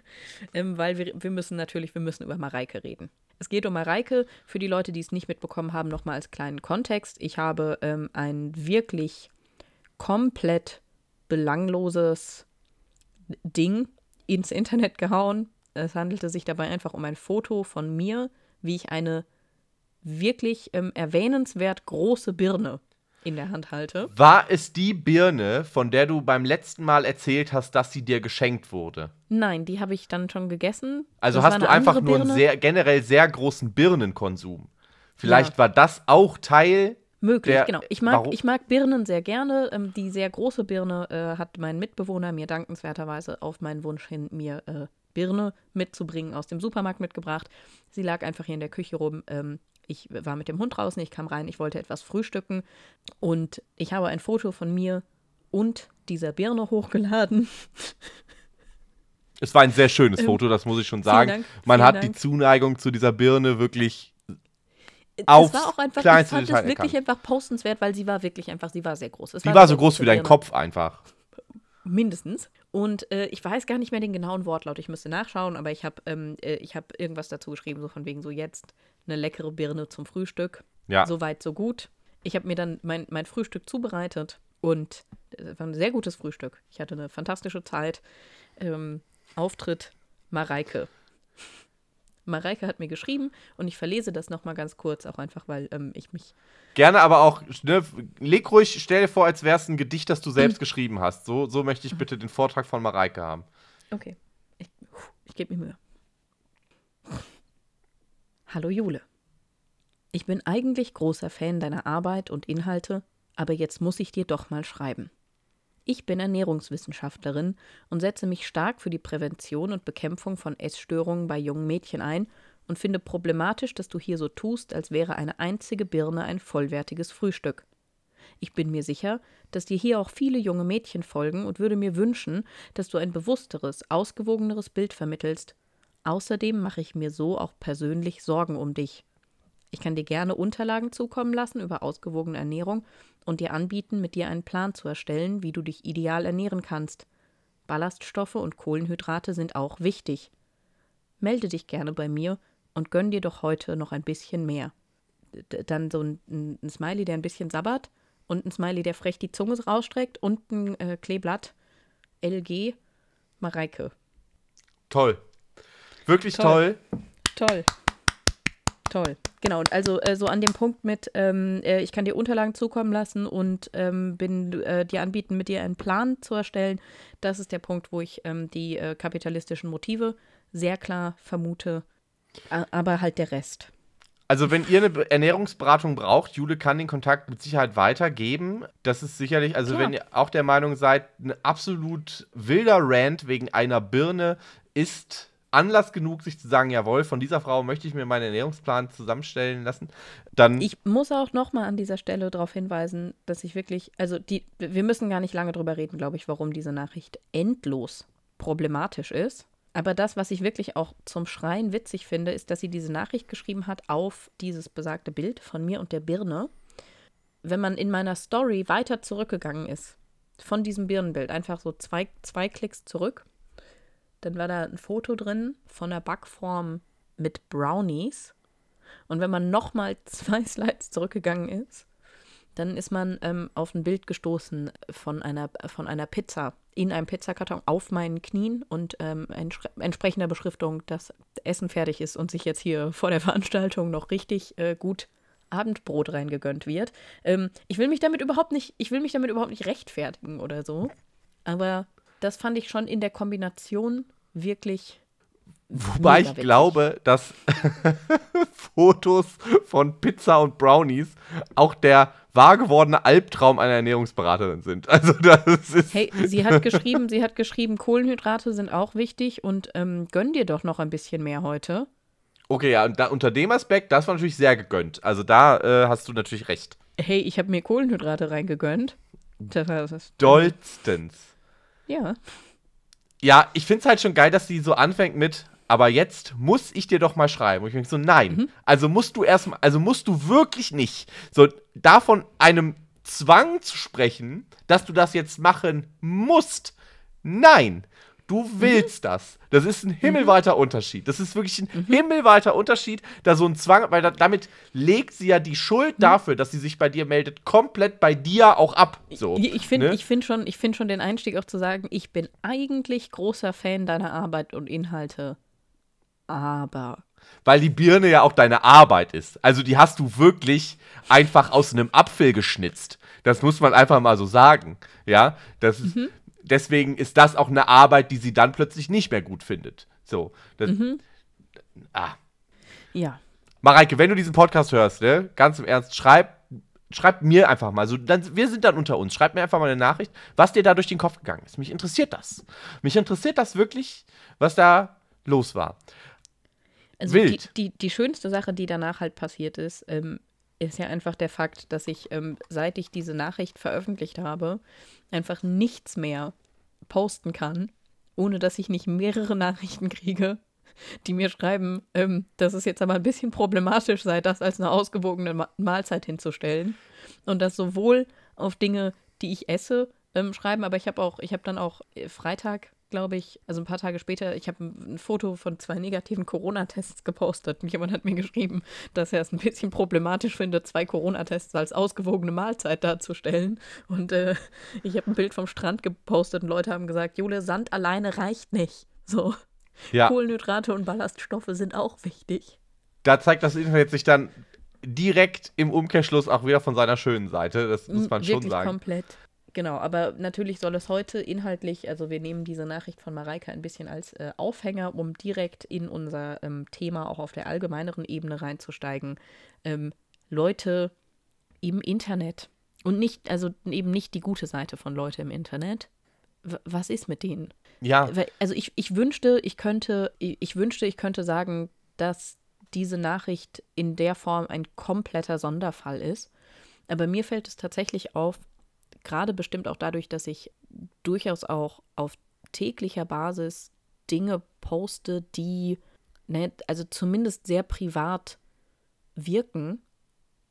ähm, weil wir, wir müssen natürlich, wir müssen über Mareike reden. Es geht um Mareike. Für die Leute, die es nicht mitbekommen haben, nochmal als kleinen Kontext. Ich habe ähm, ein wirklich komplett belangloses Ding ins Internet gehauen. Es handelte sich dabei einfach um ein Foto von mir, wie ich eine wirklich ähm, erwähnenswert große Birne in der Hand halte. War es die Birne, von der du beim letzten Mal erzählt hast, dass sie dir geschenkt wurde? Nein, die habe ich dann schon gegessen. Also Das hast du einfach nur einen sehr, generell sehr großen Birnenkonsum. Vielleicht Ja. war das auch Teil. Möglich, Der- genau. Ich mag, warum- ich mag Birnen sehr gerne. Ähm, die sehr große Birne äh, hat mein Mitbewohner mir dankenswerterweise auf meinen Wunsch hin, mir äh, Birne mitzubringen aus dem Supermarkt mitgebracht. Sie lag einfach hier in der Küche rum. Ähm, ich war mit dem Hund draußen, ich kam rein, ich wollte etwas frühstücken und ich habe ein Foto von mir und dieser Birne hochgeladen. Es war ein sehr schönes Ähm, Foto, das muss ich schon vielen sagen. Dank, Man hat Dank. die Zuneigung zu dieser Birne wirklich. Es Aufs war auch einfach, ich fand es wirklich erkannt. einfach postenswert, weil sie war wirklich einfach, sie war sehr groß. Es Die war so eine groß wie dein. Kopf einfach. Mindestens. Und äh, ich weiß gar nicht mehr den genauen Wortlaut. Ich müsste nachschauen, aber ich habe ähm, äh, hab irgendwas dazu geschrieben, so von wegen so jetzt eine leckere Birne zum Frühstück. Ja. So weit, so gut. Ich habe mir dann mein, mein Frühstück zubereitet und es war ein sehr gutes Frühstück. Ich hatte eine fantastische Zeit. Ähm, Auftritt Mareike. Mareike hat mir geschrieben und ich verlese das nochmal ganz kurz, auch einfach, weil ähm, ich mich. Gerne, aber auch, ne, leg ruhig, stell dir vor, als wäre es ein Gedicht, das du selbst geschrieben hast. So, so möchte ich bitte den Vortrag von Mareike haben. Okay, ich, ich gebe mir Mühe. Hallo Jule. Ich bin eigentlich großer Fan deiner Arbeit und Inhalte, aber jetzt muss ich dir doch mal schreiben. Ich bin Ernährungswissenschaftlerin und setze mich stark für die Prävention und Bekämpfung von Essstörungen bei jungen Mädchen ein und finde problematisch, dass du hier so tust, als wäre eine einzige Birne ein vollwertiges Frühstück. Ich bin mir sicher, dass dir hier auch viele junge Mädchen folgen und würde mir wünschen, dass du ein bewussteres, ausgewogeneres Bild vermittelst. Außerdem mache ich mir so auch persönlich Sorgen um dich. Ich kann dir gerne Unterlagen zukommen lassen über ausgewogene Ernährung und dir anbieten, mit dir einen Plan zu erstellen, wie du dich ideal ernähren kannst. Ballaststoffe und Kohlenhydrate sind auch wichtig. Melde dich gerne bei mir und gönn dir doch heute noch ein bisschen mehr. D dann so ein, ein, Smiley, der ein bisschen sabbert und ein Smiley, der frech die Zunge rausstreckt und ein äh, Kleeblatt LG Mareike. Toll. Wirklich toll. Toll. toll. Toll. Genau, und also äh, so an dem Punkt mit, ähm, äh, ich kann dir Unterlagen zukommen lassen und ähm, bin äh, dir anbieten, mit dir einen Plan zu erstellen. Das ist der Punkt, wo ich ähm, die äh, kapitalistischen Motive sehr klar vermute, aber halt der Rest. Also, wenn ihr eine Ernährungsberatung braucht, Jule kann den Kontakt mit Sicherheit weitergeben. Das ist sicherlich, also Klar. wenn ihr auch der Meinung seid, ein absolut wilder Rant wegen einer Birne ist Anlass genug, sich zu sagen, jawohl, von dieser Frau möchte ich mir meinen Ernährungsplan zusammenstellen lassen, dann. Ich muss auch nochmal an dieser Stelle darauf hinweisen, dass ich wirklich, also die, wir müssen gar nicht lange drüber reden, glaube ich, warum diese Nachricht endlos problematisch ist. Aber das, was ich wirklich auch zum Schreien witzig finde, ist, dass sie diese Nachricht geschrieben hat auf dieses besagte Bild von mir und der Birne. Wenn man in meiner Story weiter zurückgegangen ist, von diesem Birnenbild, einfach so zwei, zwei Klicks zurück, dann war da ein Foto drin von der Backform mit Brownies. Und wenn man nochmal zwei Slides zurückgegangen ist, dann ist man ähm, auf ein Bild gestoßen von einer, von einer Pizza in einem Pizzakarton auf meinen Knien und ähm, entsprechender Beschriftung, dass Essen fertig ist und sich jetzt hier vor der Veranstaltung noch richtig äh, gut Abendbrot reingegönnt wird. Ähm, ich will mich damit überhaupt nicht, ich will mich damit überhaupt nicht rechtfertigen oder so. Aber das fand ich schon in der Kombination wirklich. Wobei ich glaube, dass Fotos von Pizza und Brownies auch der wahr gewordene Albtraum einer Ernährungsberaterin sind. Also das ist. Hey, sie hat geschrieben, sie hat geschrieben, Kohlenhydrate sind auch wichtig und ähm, gönn dir doch noch ein bisschen mehr heute. Okay, ja, und da, unter dem Aspekt, das war natürlich sehr gegönnt. Also da äh, hast du natürlich recht. Hey, ich habe mir Kohlenhydrate reingegönnt. Das, das, Dollstens. Ja. Ja, ich finde es halt schon geil, dass sie so anfängt mit, aber jetzt muss ich dir doch mal schreiben. Und ich denke so, nein. Mhm. Also musst du erstmal, also musst du wirklich nicht. So, davon einem Zwang zu sprechen, dass du das jetzt machen musst. Nein. Du willst mhm. das. Das ist ein himmelweiter mhm. Unterschied. Das ist wirklich ein mhm. himmelweiter Unterschied, da so ein Zwang, weil da, damit legt sie ja die Schuld mhm. dafür, dass sie sich bei dir meldet, komplett bei dir auch ab. So, ich finde ne? find schon, find schon den Einstieg auch zu sagen, ich bin eigentlich großer Fan deiner Arbeit und Inhalte. Aber. Weil die Birne ja auch deine Arbeit ist. Also die hast du wirklich einfach aus einem Apfel geschnitzt. Das muss man einfach mal so sagen. Ja, das ist, mhm deswegen ist das auch eine Arbeit, die sie dann plötzlich nicht mehr gut findet. So. Das, mhm. Ah. Ja. Mareike, wenn du diesen Podcast hörst, ne, ganz im Ernst, schreib, schreib mir einfach mal, so, dann, wir sind dann unter uns, schreib mir einfach mal eine Nachricht, was dir da durch den Kopf gegangen ist. Mich interessiert das. Mich interessiert das wirklich, was da los war. Also Wild. Die, die, die schönste Sache, die danach halt passiert ist, ähm, ist ja einfach der Fakt, dass ich, ähm, seit ich diese Nachricht veröffentlicht habe, einfach nichts mehr posten kann, ohne dass ich nicht mehrere Nachrichten kriege, die mir schreiben, ähm, dass es jetzt aber ein bisschen problematisch sei, das als eine ausgewogene Ma Mahlzeit hinzustellen. Und das sowohl auf Dinge, die ich esse, ähm, schreiben, aber ich habe auch, ich habe dann auch äh, Freitag, glaube ich, also ein paar Tage später, ich habe ein, Foto von zwei negativen Corona-Tests gepostet und jemand hat mir geschrieben, dass er es ein bisschen problematisch findet, zwei Corona-Tests als ausgewogene Mahlzeit darzustellen. Und äh, ich habe ein Bild vom Strand gepostet und Leute haben gesagt, Jule, Sand alleine reicht nicht. So. Ja. Kohlenhydrate und Ballaststoffe sind auch wichtig. Da zeigt das Internet sich dann direkt im Umkehrschluss auch wieder von seiner schönen Seite. Das muss man schon Wirklich sagen. komplett. Genau, aber natürlich soll es heute inhaltlich, also wir nehmen diese Nachricht von Mareike ein bisschen als äh, Aufhänger, um direkt in unser ähm, Thema auch auf der allgemeineren Ebene reinzusteigen. Ähm, Leute im Internet und nicht, also eben nicht die gute Seite von Leute im Internet. W was ist mit denen? Ja, Also ich, ich wünschte, ich könnte, ich ich wünschte, ich könnte sagen, dass diese Nachricht in der Form ein kompletter Sonderfall ist. Aber mir fällt es tatsächlich auf, gerade bestimmt auch dadurch, dass ich durchaus auch auf täglicher Basis Dinge poste, die, ne, also zumindest sehr privat wirken.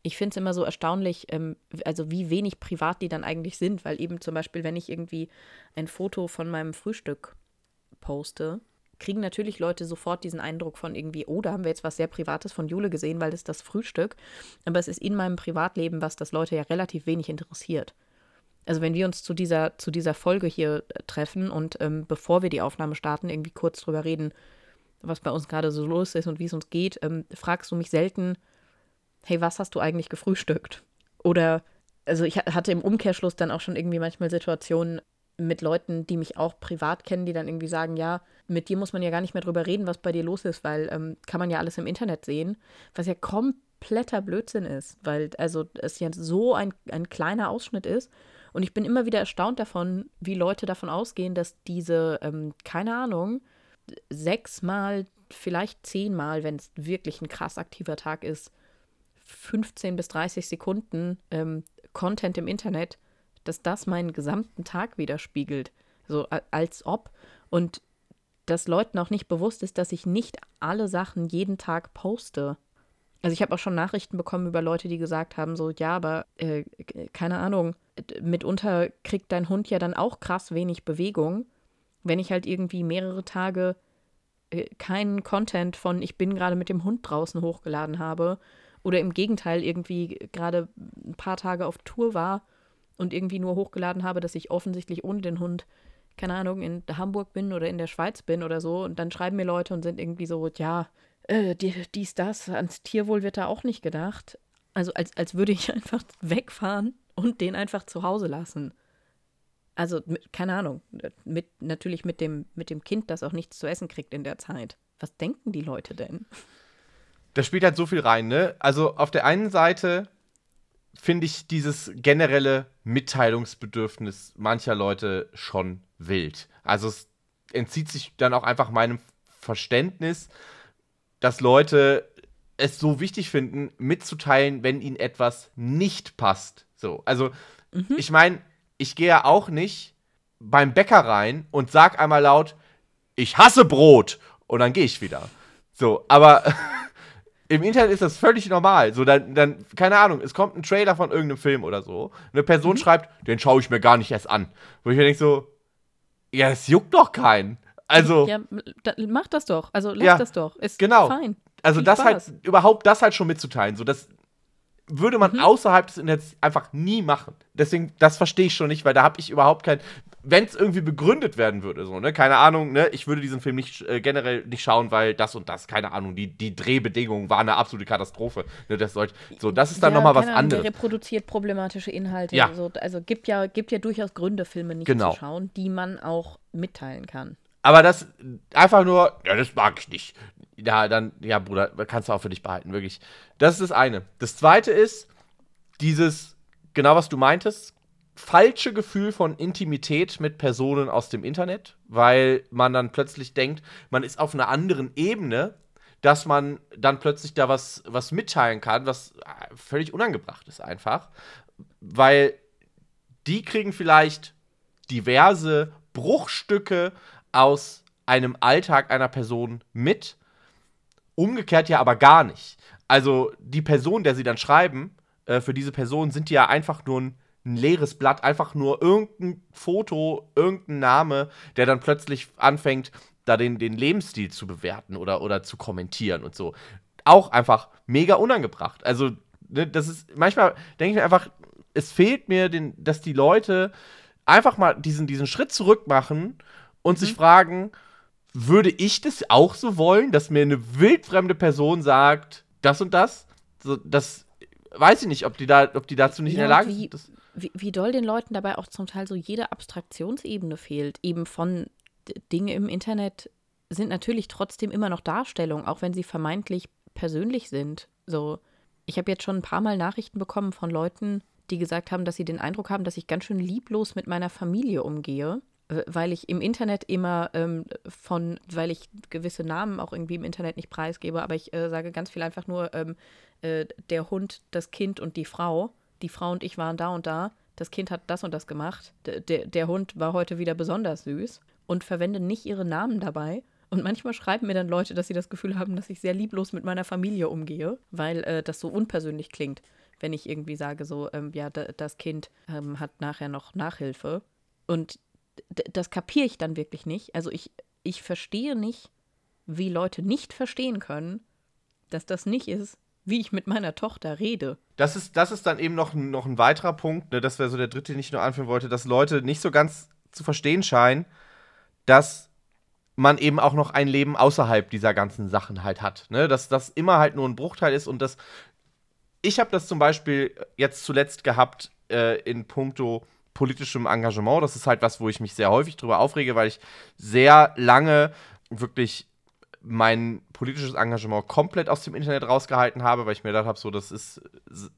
Ich finde es immer so erstaunlich, ähm, also wie wenig privat die dann eigentlich sind, weil eben zum Beispiel, wenn ich irgendwie ein Foto von meinem Frühstück poste, kriegen natürlich Leute sofort diesen Eindruck von irgendwie, oh, da haben wir jetzt was sehr Privates von Jule gesehen, weil das ist das Frühstück. Aber es ist in meinem Privatleben, was das Leute ja relativ wenig interessiert. Also wenn wir uns zu dieser, zu dieser Folge hier äh, treffen und ähm, bevor wir die Aufnahme starten, irgendwie kurz drüber reden, was bei uns gerade so los ist und wie es uns geht, ähm, fragst du mich selten, hey, was hast du eigentlich gefrühstückt? Oder, also ich ha- hatte im Umkehrschluss dann auch schon irgendwie manchmal Situationen mit Leuten, die mich auch privat kennen, die dann irgendwie sagen, ja, mit dir muss man ja gar nicht mehr drüber reden, was bei dir los ist, weil ähm, kann man ja alles im Internet sehen, was ja kompletter Blödsinn ist, weil also es ja so ein, ein kleiner Ausschnitt ist. Und ich bin immer wieder erstaunt davon, wie Leute davon ausgehen, dass diese, ähm, keine Ahnung, sechsmal, vielleicht zehnmal, wenn es wirklich ein krass aktiver Tag ist, 15 bis 30 Sekunden ähm, Content im Internet, dass das meinen gesamten Tag widerspiegelt. So als ob. Und dass Leuten auch nicht bewusst ist, dass ich nicht alle Sachen jeden Tag poste. Also ich habe auch schon Nachrichten bekommen über Leute, die gesagt haben, so, ja, aber äh, keine Ahnung, mitunter kriegt dein Hund ja dann auch krass wenig Bewegung, wenn ich halt irgendwie mehrere Tage äh, keinen Content von ich bin gerade mit dem Hund draußen hochgeladen habe oder im Gegenteil irgendwie gerade ein paar Tage auf Tour war und irgendwie nur hochgeladen habe, dass ich offensichtlich ohne den Hund, keine Ahnung, in Hamburg bin oder in der Schweiz bin oder so und dann schreiben mir Leute und sind irgendwie so, ja, äh, die, dies, das, ans Tierwohl wird da auch nicht gedacht. Also als, als würde ich einfach wegfahren und den einfach zu Hause lassen. Also, mit, keine Ahnung, mit, natürlich mit dem, mit dem Kind, das auch nichts zu essen kriegt in der Zeit. Was denken die Leute denn? da spielt halt so viel rein, ne? Also auf der einen Seite finde ich dieses generelle Mitteilungsbedürfnis mancher Leute schon wild. Also es entzieht sich dann auch einfach meinem Verständnis, dass Leute es so wichtig finden, mitzuteilen, wenn ihnen etwas nicht passt. So, also ich meine, ich gehe ja auch nicht beim Bäcker rein und sag einmal laut, ich hasse Brot und dann gehe ich wieder. So, aber im Internet ist das völlig normal. So, dann, dann, keine Ahnung, es kommt ein Trailer von irgendeinem Film oder so. Eine Person schreibt, den schaue ich mir gar nicht erst an. Wo ich mir denke so, ja, es juckt doch keinen. Also, Ja, mach das doch. Also lass Ja, das doch. Ist genau. fein. also viel das Spaß. halt, überhaupt das halt schon mitzuteilen. So, das würde Mhm. man außerhalb des Internets einfach nie machen. Deswegen, das verstehe ich schon nicht, weil da habe ich überhaupt kein, wenn es irgendwie begründet werden würde, so, ne, keine Ahnung, ne, ich würde diesen Film nicht äh, generell nicht schauen, weil das und das, keine Ahnung, die, die Drehbedingungen waren eine absolute Katastrophe. Ne, das sollte, so, das ist dann ja, nochmal was Ahnung, anderes. Der reproduziert problematische Inhalte. Ja. So, also gibt ja, gibt ja durchaus Gründe, Filme nicht Genau. zu schauen, die man auch mitteilen kann. Aber das einfach nur, ja, das mag ich nicht. Ja, dann, ja, Bruder, kannst du auch für dich behalten, wirklich. Das ist das eine. Das zweite ist, dieses, genau was du meintest, falsche Gefühl von Intimität mit Personen aus dem Internet, weil man dann plötzlich denkt, man ist auf einer anderen Ebene, dass man dann plötzlich da was, was mitteilen kann, was äh, völlig unangebracht ist einfach. Weil die kriegen vielleicht diverse Bruchstücke aus einem Alltag einer Person mit, umgekehrt ja aber gar nicht. Also die Person, der sie dann schreiben, äh, für diese Person sind die ja einfach nur ein ein leeres Blatt, einfach nur irgendein Foto, irgendein Name, der dann plötzlich anfängt, da den, den Lebensstil zu bewerten oder, oder zu kommentieren und so. Auch einfach mega unangebracht. Also, ne, das ist, manchmal denke ich mir einfach, es fehlt mir, den, dass die Leute einfach mal diesen, diesen Schritt zurück machen und mhm. sich fragen, würde ich das auch so wollen, dass mir eine wildfremde Person sagt, das und das? So, das weiß ich nicht, ob die, da, ob die dazu nicht ja, in der Lage sind. Wie, wie doll den Leuten dabei auch zum Teil so jede Abstraktionsebene fehlt, eben von Dinge im Internet sind natürlich trotzdem immer noch Darstellungen, auch wenn sie vermeintlich persönlich sind. So, ich habe jetzt schon ein paar Mal Nachrichten bekommen von Leuten, die gesagt haben, dass sie den Eindruck haben, dass ich ganz schön lieblos mit meiner Familie umgehe, weil ich im Internet immer ähm, von, weil ich gewisse Namen auch irgendwie im Internet nicht preisgebe, aber ich äh, sage ganz viel einfach nur ähm, äh, der Hund, das Kind und die Frau. Die Frau und ich waren da und da. Das Kind hat das und das gemacht. D der, Hund war heute wieder besonders süß und verwende nicht ihre Namen dabei. Und manchmal schreiben mir dann Leute, dass sie das Gefühl haben, dass ich sehr lieblos mit meiner Familie umgehe, weil äh, das so unpersönlich klingt wenn ich irgendwie sage, so, ähm, ja, das Kind ähm, hat nachher noch Nachhilfe. Und das kapiere ich dann wirklich nicht. Also ich, ich verstehe nicht, wie Leute nicht verstehen können, dass das nicht ist, wie ich mit meiner Tochter rede. Das ist, das ist dann eben noch, noch ein weiterer Punkt, ne, das wäre so der dritte, den ich nur anführen wollte, dass Leute nicht so ganz zu verstehen scheinen, dass man eben auch noch ein Leben außerhalb dieser ganzen Sachen halt hat. Ne? Dass das immer halt nur ein Bruchteil ist und dass ich habe das zum Beispiel jetzt zuletzt gehabt äh, in puncto politischem Engagement. Das ist halt was, wo ich mich sehr häufig drüber aufrege, weil ich sehr lange wirklich mein politisches Engagement komplett aus dem Internet rausgehalten habe, weil ich mir gedacht habe, so, das ist,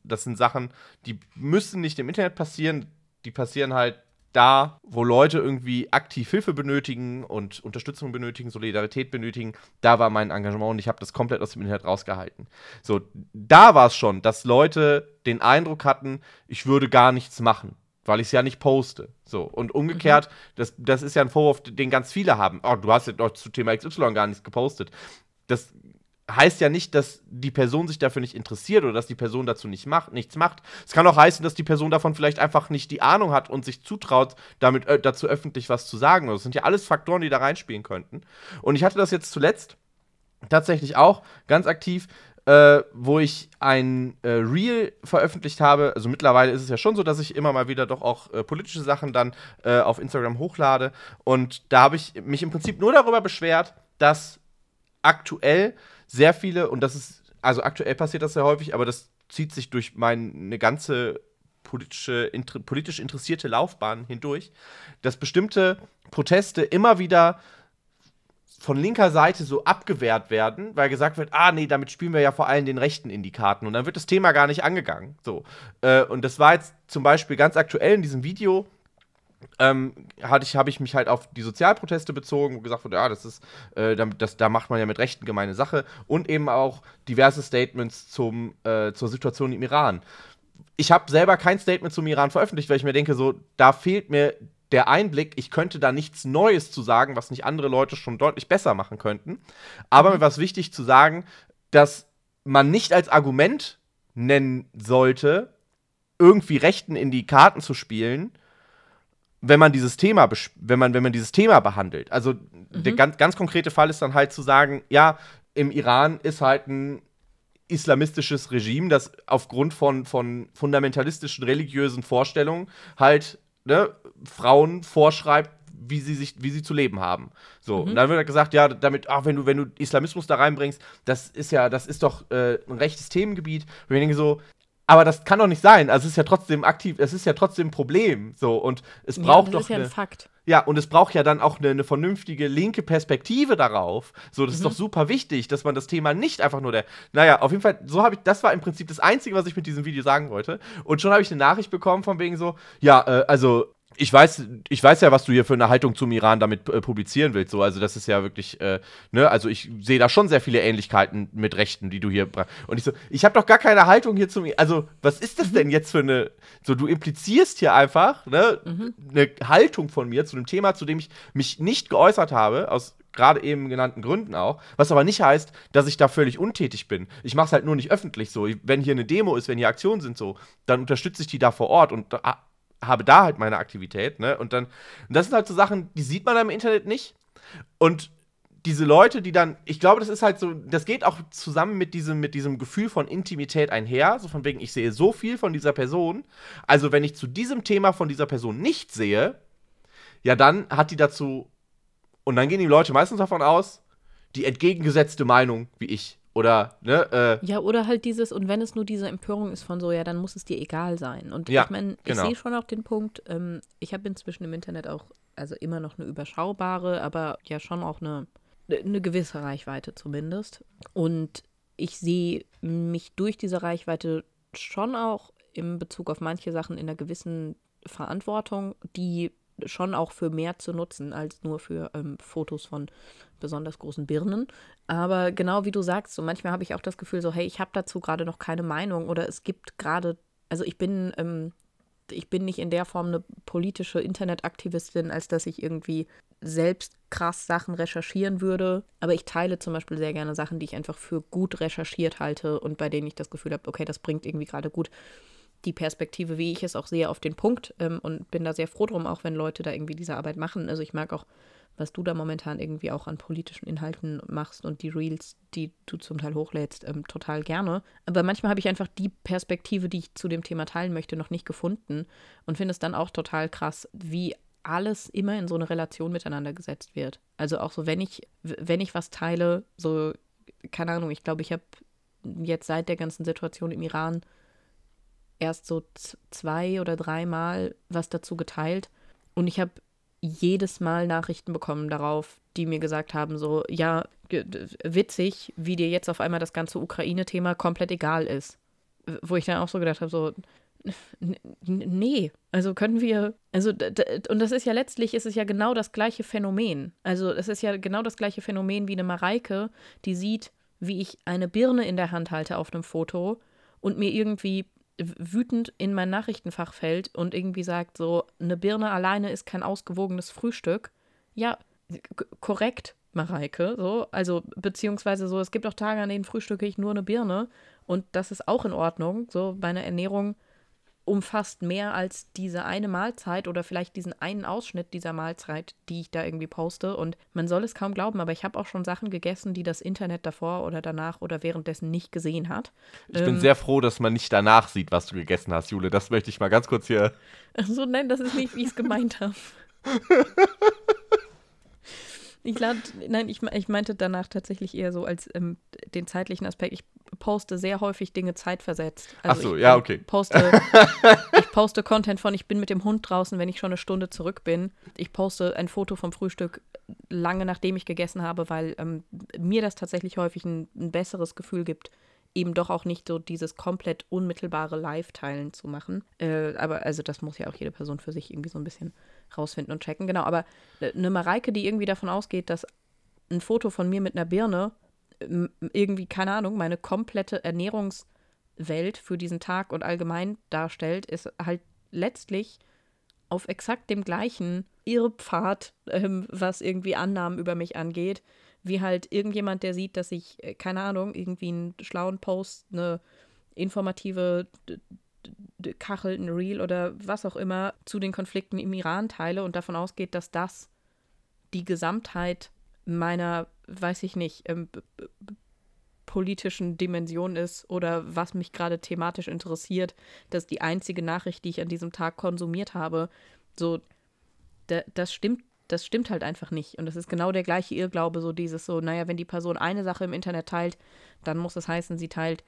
das sind Sachen, die müssen nicht im Internet passieren, die passieren halt da, wo Leute irgendwie aktiv Hilfe benötigen und Unterstützung benötigen, Solidarität benötigen, da war mein Engagement und ich habe das komplett aus dem Internet rausgehalten. So, da war es schon, dass Leute den Eindruck hatten, ich würde gar nichts machen, weil ich es ja nicht poste. So, und umgekehrt, mhm. das, das ist ja ein Vorwurf, den ganz viele haben. Oh, du hast ja doch zu Thema XY gar nichts gepostet. Das heißt ja nicht, dass die Person sich dafür nicht interessiert oder dass die Person dazu nicht macht, nichts macht. Es kann auch heißen, dass die Person davon vielleicht einfach nicht die Ahnung hat und sich zutraut, damit äh, dazu öffentlich was zu sagen. Das sind ja alles Faktoren, die da reinspielen könnten. Und ich hatte das jetzt zuletzt tatsächlich auch ganz aktiv, äh, wo ich ein äh, Reel veröffentlicht habe. Also mittlerweile ist es ja schon so, dass ich immer mal wieder doch auch äh, politische Sachen dann äh, auf Instagram hochlade. Und da habe ich mich im Prinzip nur darüber beschwert, dass aktuell sehr viele, und das ist, also aktuell passiert das sehr häufig, aber das zieht sich durch meine ganze politische, inter, politisch interessierte Laufbahn hindurch, dass bestimmte Proteste immer wieder von linker Seite so abgewehrt werden, weil gesagt wird, ah nee, damit spielen wir ja vor allem den Rechten in die Karten und dann wird das Thema gar nicht angegangen. So. Äh, und das war jetzt zum Beispiel ganz aktuell in diesem Video, ähm, ich, habe ich mich halt auf die Sozialproteste bezogen, wo gesagt wurde, ja, das ist, äh, das, da macht man ja mit Rechten gemeine Sache und eben auch diverse Statements zum, äh, zur Situation im Iran. Ich habe selber kein Statement zum Iran veröffentlicht, weil ich mir denke, so, da fehlt mir der Einblick, ich könnte da nichts Neues zu sagen, was nicht andere Leute schon deutlich besser machen könnten. Aber mir war es wichtig zu sagen, dass man nicht als Argument nennen sollte, irgendwie Rechten in die Karten zu spielen, wenn man dieses Thema, wenn man, wenn man dieses Thema behandelt. Also mhm. der ganz, ganz konkrete Fall ist dann halt zu sagen, ja, im Iran ist halt ein islamistisches Regime, das aufgrund von, von fundamentalistischen religiösen Vorstellungen halt ne, Frauen vorschreibt, wie sie sich, wie sie zu leben haben. So, mhm. und dann wird halt gesagt, ja, damit, ach, wenn du, wenn du Islamismus da reinbringst, das ist ja, das ist doch äh, ein rechtes Themengebiet. Und ich denke so, aber das kann doch nicht sein. Also es ist ja trotzdem aktiv, es ist ja trotzdem ein Problem. So, und es braucht ja, das doch. Ist ja ein Fakt. Ja, und es braucht ja dann auch eine, eine vernünftige linke Perspektive darauf. So, das mhm. ist doch super wichtig, dass man das Thema nicht einfach nur der. Naja, auf jeden Fall, so habe ich, das war im Prinzip das Einzige, was ich mit diesem Video sagen wollte. Und schon habe ich eine Nachricht bekommen von wegen so, ja, äh, also ich weiß, ich weiß ja, was du hier für eine Haltung zum Iran damit äh, publizieren willst. So, also das ist ja wirklich, äh, ne, also ich sehe da schon sehr viele Ähnlichkeiten mit Rechten, die du hier. Und ich so, ich habe doch gar keine Haltung hier zum. Also was ist das mhm. denn jetzt für eine? So, du implizierst hier einfach ne, mhm. eine Haltung von mir zu einem Thema, zu dem ich mich nicht geäußert habe, aus gerade eben genannten Gründen auch. Was aber nicht heißt, dass ich da völlig untätig bin. Ich mache es halt nur nicht öffentlich so. Wenn hier eine Demo ist, wenn hier Aktionen sind so, dann unterstütze ich die da vor Ort und habe da halt meine Aktivität, ne? Und dann, und das sind halt so Sachen, die sieht man im Internet nicht. Und diese Leute, die dann, ich glaube, das ist halt so, das geht auch zusammen mit diesem, mit diesem Gefühl von Intimität einher, so von wegen, ich sehe so viel von dieser Person. Also, wenn ich zu diesem Thema von dieser Person nicht sehe, ja, dann hat die dazu, und dann gehen die Leute meistens davon aus, die entgegengesetzte Meinung wie ich. Oder, ne? Äh, ja, oder halt dieses, und wenn es nur diese Empörung ist von so, ja, dann muss es dir egal sein. Und Ja, ich meine, ich genau. sehe schon auch den Punkt, ähm, ich habe inzwischen im Internet auch, also immer noch eine überschaubare, aber ja schon auch eine, eine gewisse Reichweite zumindest. Und ich sehe mich durch diese Reichweite schon auch in Bezug auf manche Sachen in einer gewissen Verantwortung, die schon auch für mehr zu nutzen als nur für ähm, Fotos von besonders großen Birnen. Aber genau wie du sagst, so manchmal habe ich auch das Gefühl, so, hey, ich habe dazu gerade noch keine Meinung oder es gibt gerade, also ich bin, ähm, ich bin nicht in der Form eine politische Internetaktivistin, als dass ich irgendwie selbst krass Sachen recherchieren würde. Aber ich teile zum Beispiel sehr gerne Sachen, die ich einfach für gut recherchiert halte und bei denen ich das Gefühl habe, okay, das bringt irgendwie gerade gut die Perspektive, wie ich es auch sehe, auf den Punkt ähm, und bin da sehr froh drum, auch wenn Leute da irgendwie diese Arbeit machen. Also ich mag auch, was du da momentan irgendwie auch an politischen Inhalten machst und die Reels, die du zum Teil hochlädst, ähm, total gerne. Aber manchmal habe ich einfach die Perspektive, die ich zu dem Thema teilen möchte, noch nicht gefunden und finde es dann auch total krass, wie alles immer in so eine Relation miteinander gesetzt wird. Also auch so, wenn ich, wenn ich was teile, so, keine Ahnung, ich glaube, ich habe jetzt seit der ganzen Situation im Iran erst so zwei oder dreimal was dazu geteilt und ich habe jedes Mal Nachrichten bekommen darauf, die mir gesagt haben, so, ja, witzig, wie dir jetzt auf einmal das ganze Ukraine-Thema komplett egal ist. Wo ich dann auch so gedacht habe, so, nee, also können wir, also, und das ist ja letztlich, ist es ja genau das gleiche Phänomen. Also, es ist ja genau das gleiche Phänomen wie eine Mareike, die sieht, wie ich eine Birne in der Hand halte auf einem Foto und mir irgendwie wütend in mein Nachrichtenfach fällt und irgendwie sagt, so, eine Birne alleine ist kein ausgewogenes Frühstück. Ja, korrekt, Mareike, so, also, beziehungsweise so, es gibt auch Tage, an denen frühstücke ich nur eine Birne und das ist auch in Ordnung, so, meine Ernährung umfasst mehr als diese eine Mahlzeit oder vielleicht diesen einen Ausschnitt dieser Mahlzeit, die ich da irgendwie poste. Und man soll es kaum glauben, aber ich habe auch schon Sachen gegessen, die das Internet davor oder danach oder währenddessen nicht gesehen hat. ich bin sehr froh, dass man nicht danach sieht, was du gegessen hast, Jule. Das möchte ich mal ganz kurz hier. So, nein, das ist nicht, wie ich es gemeint habe. Ich lad, nein, ich, ich meinte danach tatsächlich eher so als ähm, den zeitlichen Aspekt. Ich poste sehr häufig Dinge zeitversetzt. Ach so, ja, okay. Poste, ich poste Content von, ich bin mit dem Hund draußen, wenn ich schon eine Stunde zurück bin. Ich poste ein Foto vom Frühstück lange nachdem ich gegessen habe, weil ähm, mir das tatsächlich häufig ein, ein besseres Gefühl gibt, eben doch auch nicht so dieses komplett unmittelbare Live-Teilen zu machen. Äh, aber also das muss ja auch jede Person für sich irgendwie so ein bisschen rausfinden und checken. Genau, aber äh, eine Mareike, die irgendwie davon ausgeht, dass ein Foto von mir mit einer Birne irgendwie, keine Ahnung, meine komplette Ernährungswelt für diesen Tag und allgemein darstellt, ist halt letztlich auf exakt dem gleichen Irrpfad, ähm, was irgendwie Annahmen über mich angeht, wie halt irgendjemand, der sieht, dass ich, äh, keine Ahnung, irgendwie einen schlauen Post, eine informative Kachel, ein Reel oder was auch immer zu den Konflikten im Iran teile und davon ausgeht, dass das die Gesamtheit meiner, weiß ich nicht, ähm, politischen Dimension ist oder was mich gerade thematisch interessiert, das ist die einzige Nachricht, die ich an diesem Tag konsumiert habe. So, da, das stimmt, das stimmt halt einfach nicht. Und das ist genau der gleiche Irrglaube, so dieses so, naja, wenn die Person eine Sache im Internet teilt, dann muss es heißen, sie teilt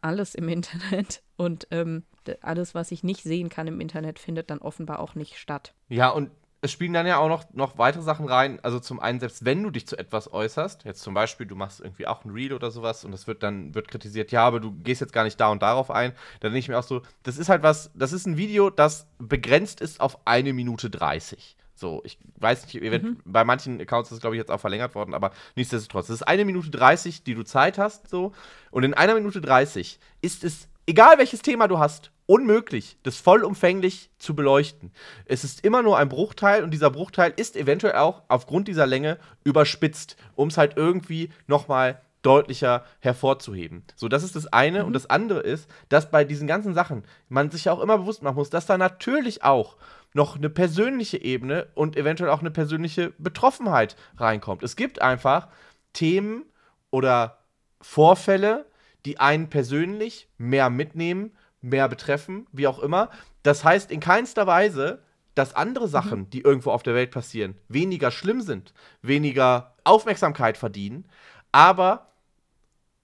alles im Internet und ähm, alles, was ich nicht sehen kann im Internet, findet dann offenbar auch nicht statt. Ja, und es spielen dann ja auch noch, noch weitere Sachen rein. Also zum einen, selbst wenn du dich zu etwas äußerst, jetzt zum Beispiel, du machst irgendwie auch ein Reel oder sowas und das wird dann wird kritisiert, ja, aber du gehst jetzt gar nicht da und darauf ein, dann denke ich mir auch so, das ist halt was, das ist ein Video, das begrenzt ist auf eine Minute 30. So, ich weiß nicht, event- bei manchen Accounts ist es, glaube ich, jetzt auch verlängert worden, aber nichtsdestotrotz, das ist eine Minute 30, die du Zeit hast, so. Und in einer Minute 30 ist es, egal welches Thema du hast, unmöglich, das vollumfänglich zu beleuchten. Es ist immer nur ein Bruchteil und dieser Bruchteil ist eventuell auch aufgrund dieser Länge überspitzt, um es halt irgendwie nochmal deutlicher hervorzuheben. So, das ist das eine. Mhm. Und das andere ist, dass bei diesen ganzen Sachen man sich ja auch immer bewusst machen muss, dass da natürlich auch noch eine persönliche Ebene und eventuell auch eine persönliche Betroffenheit reinkommt. Es gibt einfach Themen oder Vorfälle, die einen persönlich mehr mitnehmen, mehr betreffen, wie auch immer. Das heißt in keinster Weise, dass andere Sachen, die irgendwo auf der Welt passieren, weniger schlimm sind, weniger Aufmerksamkeit verdienen, aber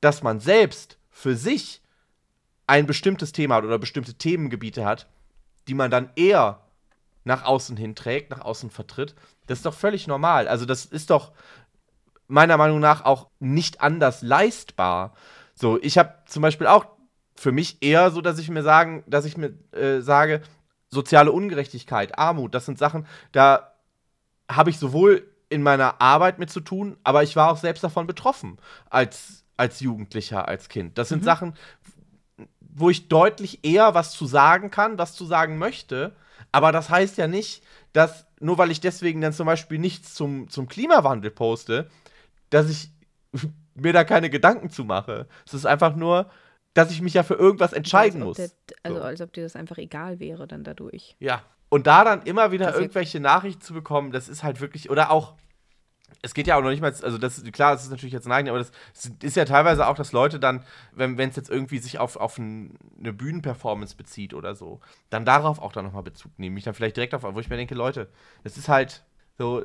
dass man selbst für sich ein bestimmtes Thema hat oder bestimmte Themengebiete hat, die man dann eher nach außen hin trägt, nach außen vertritt, das ist doch völlig normal. Also das ist doch meiner Meinung nach auch nicht anders leistbar. So, ich habe zum Beispiel auch für mich eher so, dass ich mir sagen, dass ich mir äh, sage, soziale Ungerechtigkeit, Armut, das sind Sachen, da habe ich sowohl in meiner Arbeit mit zu tun, aber ich war auch selbst davon betroffen als, als Jugendlicher, als Kind. Das sind Mhm. Sachen, wo ich deutlich eher was zu sagen kann, was zu sagen möchte. Aber das heißt ja nicht, dass nur weil ich deswegen dann zum Beispiel nichts zum, zum Klimawandel poste, dass ich mir da keine Gedanken zu mache. Es ist einfach nur, dass ich mich ja für irgendwas entscheiden als ob muss. Der, also So. als ob dir das einfach egal wäre dann dadurch. Ja. Und da dann immer wieder Das irgendwelche Nachrichten zu bekommen, das ist halt wirklich, oder auch, es geht ja auch noch nicht mal, also das ist, klar, das ist natürlich jetzt nein, aber das ist ja teilweise auch, dass Leute dann, wenn es jetzt irgendwie sich auf, auf ein, eine Bühnenperformance bezieht oder so, dann darauf auch dann nochmal Bezug nehmen, mich dann vielleicht direkt auf, wo ich mir denke, Leute, das ist halt so,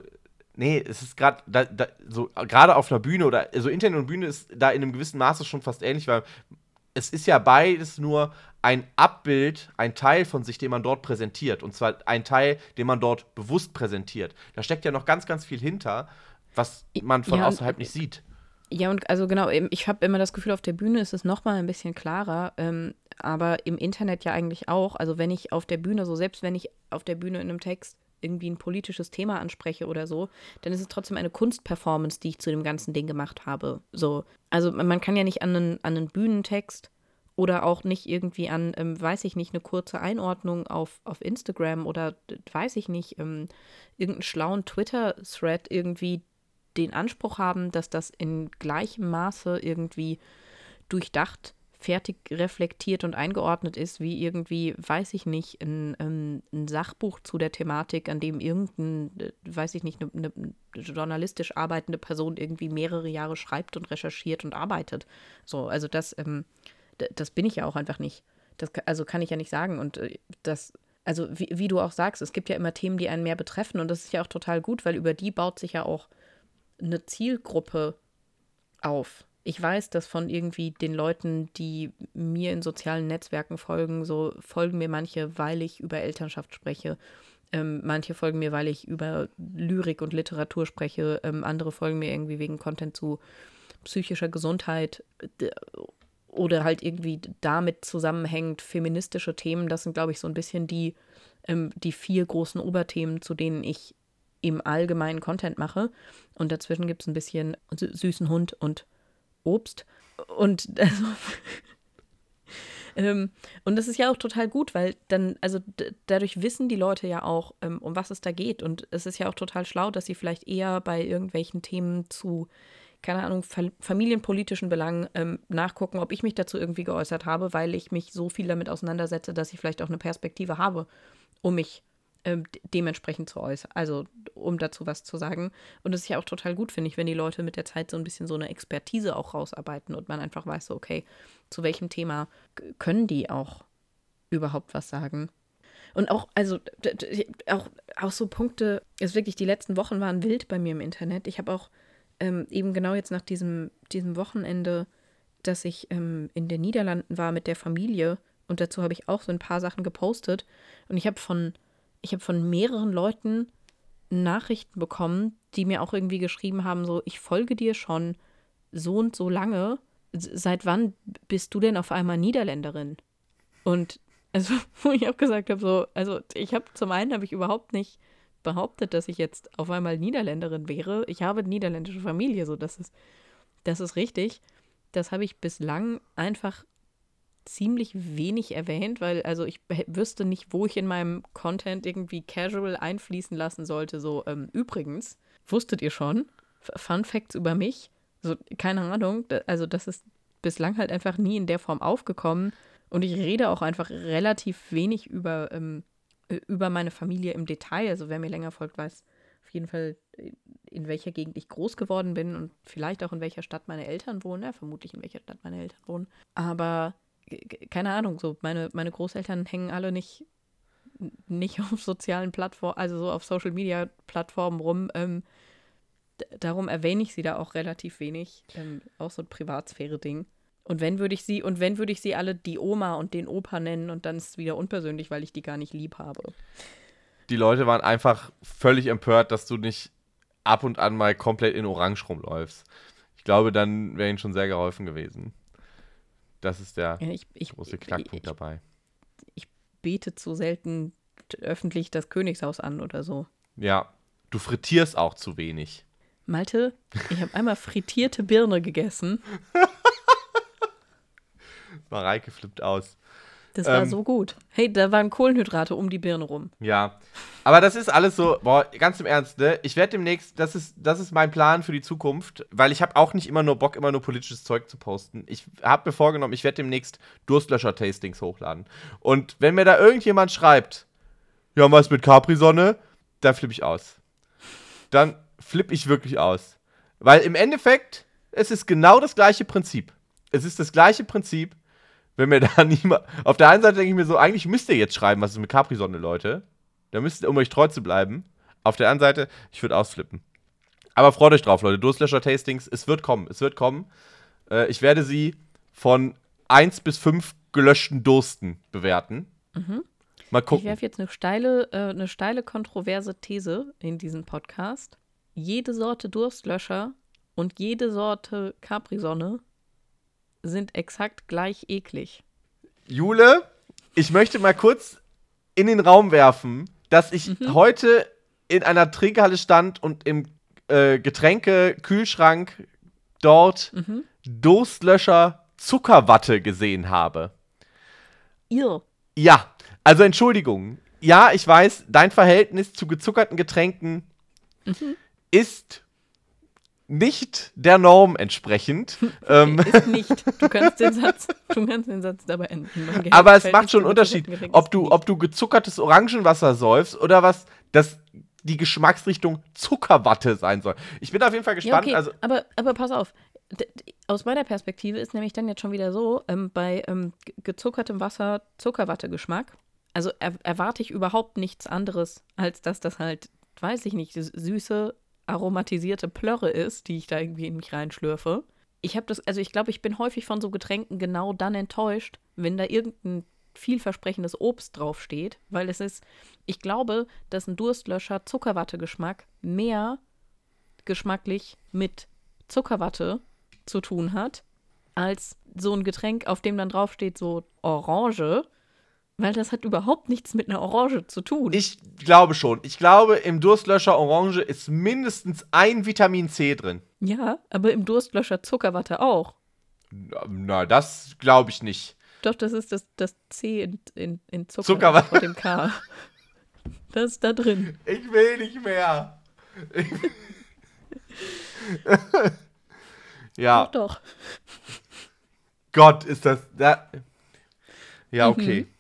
nee, es ist gerade, da, da, so, gerade auf einer Bühne oder, also Internet und Bühne ist da in einem gewissen Maße schon fast ähnlich, weil es ist ja beides nur ein Abbild, ein Teil von sich, den man dort präsentiert. Und zwar ein Teil, den man dort bewusst präsentiert. Da steckt ja noch ganz, ganz viel hinter, was man von Ja, außerhalb nicht sieht. Ja, und also genau, ich habe immer das Gefühl, auf der Bühne ist es nochmal ein bisschen klarer, ähm, aber im Internet ja eigentlich auch. Also wenn ich auf der Bühne, so selbst wenn ich auf der Bühne in einem Text irgendwie ein politisches Thema anspreche oder so, dann ist es trotzdem eine Kunstperformance, die ich zu dem ganzen Ding gemacht habe. So, also man kann ja nicht an einen, an einen Bühnentext oder auch nicht irgendwie an, ähm, weiß ich nicht, eine kurze Einordnung auf, auf Instagram oder weiß ich nicht, ähm, irgendeinen schlauen Twitter-Thread irgendwie den Anspruch haben, dass das in gleichem Maße irgendwie durchdacht, fertig reflektiert und eingeordnet ist, wie irgendwie, weiß ich nicht, ein, ein, ein Sachbuch zu der Thematik, an dem irgendein, äh, weiß ich nicht, eine, eine journalistisch arbeitende Person irgendwie mehrere Jahre schreibt und recherchiert und arbeitet. So, also das, ähm, das bin ich ja auch einfach nicht. Das, also kann ich ja nicht sagen. Und äh, das, also wie, wie du auch sagst, es gibt ja immer Themen, die einen mehr betreffen und das ist ja auch total gut, weil über die baut sich ja auch eine Zielgruppe auf. Ich weiß, dass von irgendwie den Leuten, die mir in sozialen Netzwerken folgen, so folgen mir manche, weil ich über Elternschaft spreche. Ähm, manche folgen mir, weil ich über Lyrik und Literatur spreche. Ähm, andere folgen mir irgendwie wegen Content zu psychischer Gesundheit oder halt irgendwie damit zusammenhängend feministische Themen. Das sind, glaube ich, so ein bisschen die, ähm, die vier großen Oberthemen, zu denen ich im allgemeinen Content mache. Und dazwischen gibt es ein bisschen sü- süßen Hund und Obst. Und also, ähm, und das ist ja auch total gut, weil dann, also dadurch wissen die Leute ja auch, ähm, um was es da geht. Und es ist ja auch total schlau, dass sie vielleicht eher bei irgendwelchen Themen zu, keine Ahnung, fa familienpolitischen Belangen ähm, nachgucken, ob ich mich dazu irgendwie geäußert habe, weil ich mich so viel damit auseinandersetze, dass ich vielleicht auch eine Perspektive habe, um mich ähm, de- dementsprechend zu äußern, also um dazu was zu sagen. Und das ist ja auch total gut, finde ich, wenn die Leute mit der Zeit so ein bisschen so eine Expertise auch rausarbeiten und man einfach weiß, so, okay, zu welchem Thema können die auch überhaupt was sagen. Und auch, also, auch, auch so Punkte, ist wirklich, die letzten Wochen waren wild bei mir im Internet. Ich habe auch ähm, eben genau jetzt nach diesem, diesem Wochenende, dass ich ähm, in den Niederlanden war mit der Familie und dazu habe ich auch so ein paar Sachen gepostet und ich habe von, ich habe von mehreren Leuten Nachrichten bekommen, die mir auch irgendwie geschrieben haben, so, ich folge dir schon so und so lange. Seit wann bist du denn auf einmal Niederländerin? Und also, wo ich auch gesagt habe, so, also ich habe zum einen habe ich überhaupt nicht behauptet, dass ich jetzt auf einmal Niederländerin wäre. Ich habe niederländische Familie, so das ist, das ist richtig. Das habe ich bislang einfach ziemlich wenig erwähnt, weil also ich wüsste nicht, wo ich in meinem Content irgendwie casual einfließen lassen sollte. So, ähm, übrigens, wusstet ihr schon, Fun Facts über mich, So, keine Ahnung. Also, das ist bislang halt einfach nie in der Form aufgekommen. Und ich rede auch einfach relativ wenig über, ähm, über meine Familie im Detail. Also, wer mir länger folgt, weiß auf jeden Fall, in welcher Gegend ich groß geworden bin und vielleicht auch in welcher Stadt meine Eltern wohnen. Ja, vermutlich in welcher Stadt meine Eltern wohnen. Aber keine Ahnung, so meine, meine Großeltern hängen alle nicht, nicht auf sozialen Plattformen, also so auf Social Media Plattformen rum. Ähm, darum erwähne ich sie da auch relativ wenig. Ähm, auch so ein Privatsphäre-Ding. Und wenn würde ich sie, und wenn würde ich sie alle die Oma und den Opa nennen und dann ist es wieder unpersönlich, weil ich die gar nicht lieb habe. Die Leute waren einfach völlig empört, dass du nicht ab und an mal komplett in Orange rumläufst. Ich glaube, dann wäre ihnen schon sehr geholfen gewesen. Das ist der ja, ich, ich, große Knackpunkt ich, dabei. Ich bete zu selten öffentlich das Königshaus an oder so. Ja, du frittierst auch zu wenig. Malte, ich habe einmal frittierte Birne gegessen. Mareike flippt aus. Das war ähm, so gut. Hey, da waren Kohlenhydrate um die Birne rum. Ja. Aber das ist alles so, boah, ganz im Ernst, ne? Ich werde demnächst, das ist, das ist mein Plan für die Zukunft, weil ich habe auch nicht immer nur Bock, immer nur politisches Zeug zu posten. Ich habe mir vorgenommen, ich werde demnächst Durstlöscher-Tastings hochladen. Und wenn mir da irgendjemand schreibt, ja, was mit Capri-Sonne, dann flippe ich aus. Dann flippe ich wirklich aus. Weil im Endeffekt, es ist genau das gleiche Prinzip. Es ist das gleiche Prinzip wenn mir da niemand. Auf der einen Seite denke ich mir so, eigentlich müsst ihr jetzt schreiben, was ist mit Capri-Sonne, Leute. Da müsst ihr, um euch treu zu bleiben. Auf der anderen Seite, ich würde ausflippen. Aber freut euch drauf, Leute. Durstlöscher-Tastings, es wird kommen. Es wird kommen. Äh, ich werde sie von 1 bis 5 gelöschten Dursten bewerten. Mhm. Mal gucken. Ich werfe jetzt eine steile, äh, eine steile, kontroverse These in diesen Podcast. Jede Sorte Durstlöscher und jede Sorte Capri-Sonne sind exakt gleich eklig. Jule, ich möchte mal kurz in den Raum werfen, dass ich mhm. heute in einer Trinkhalle stand und im äh, Getränke-Kühlschrank dort mhm. Durstlöscher Zuckerwatte gesehen habe. Ihr. Ja, also Entschuldigung. Ja, ich weiß, dein Verhältnis zu gezuckerten Getränken mhm. ist nicht der Norm entsprechend. ähm, ist nicht. Du kannst den Satz, du kannst den Satz dabei enden. Aber es macht schon einen Unterschied, ob du, ob du gezuckertes Orangenwasser säufst oder was das die Geschmacksrichtung Zuckerwatte sein soll. Ich bin auf jeden Fall gespannt. Ja, okay. also, aber, aber pass auf. aus meiner Perspektive ist nämlich dann jetzt schon wieder so, ähm, bei ähm, gezuckertem Wasser Zuckerwatte-Geschmack. Also er, erwarte ich überhaupt nichts anderes, als dass das halt, weiß ich nicht, süße, aromatisierte Plörre ist, die ich da irgendwie in mich reinschlürfe. Ich habe das, also ich glaube, ich bin häufig von so Getränken genau dann enttäuscht, wenn da irgendein vielversprechendes Obst draufsteht, weil es ist, ich glaube, dass ein Durstlöscher Zuckerwatte-Geschmack mehr geschmacklich mit Zuckerwatte zu tun hat, als so ein Getränk, auf dem dann draufsteht so Orange weil das hat überhaupt nichts mit einer Orange zu tun. Ich glaube schon. Ich glaube, im Durstlöscher Orange ist mindestens ein Vitamin C drin. Ja, aber im Durstlöscher Zuckerwatte auch. Na, das glaube ich nicht. Doch, das ist das, das C in, in, in Zucker Zuckerwatte vor dem K. Das ist da drin. Ich will nicht mehr. ja. Doch, doch. Gott, ist das. Da ja, okay. Mhm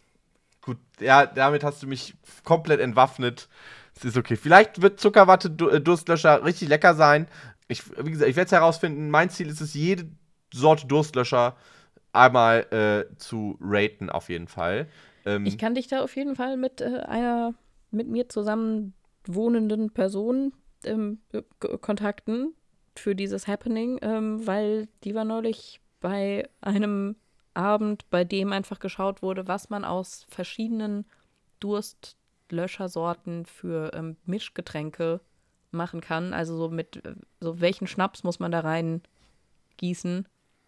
ja, damit hast du mich komplett entwaffnet. Es ist okay. Vielleicht wird Zuckerwatte äh, richtig lecker sein. Ich, wie gesagt, ich werde es herausfinden. Mein Ziel ist es, jede Sorte Durstlöscher einmal äh, zu raten, auf jeden Fall. Ähm, ich kann dich da auf jeden Fall mit äh, einer mit mir zusammen wohnenden Person ähm, kontakten für dieses Happening, ähm, weil die war neulich bei einem Abend, bei dem einfach geschaut wurde, was man aus verschiedenen Durstlöschersorten für ähm, Mischgetränke machen kann. Also so mit äh, so welchen Schnaps muss man da rein gießen,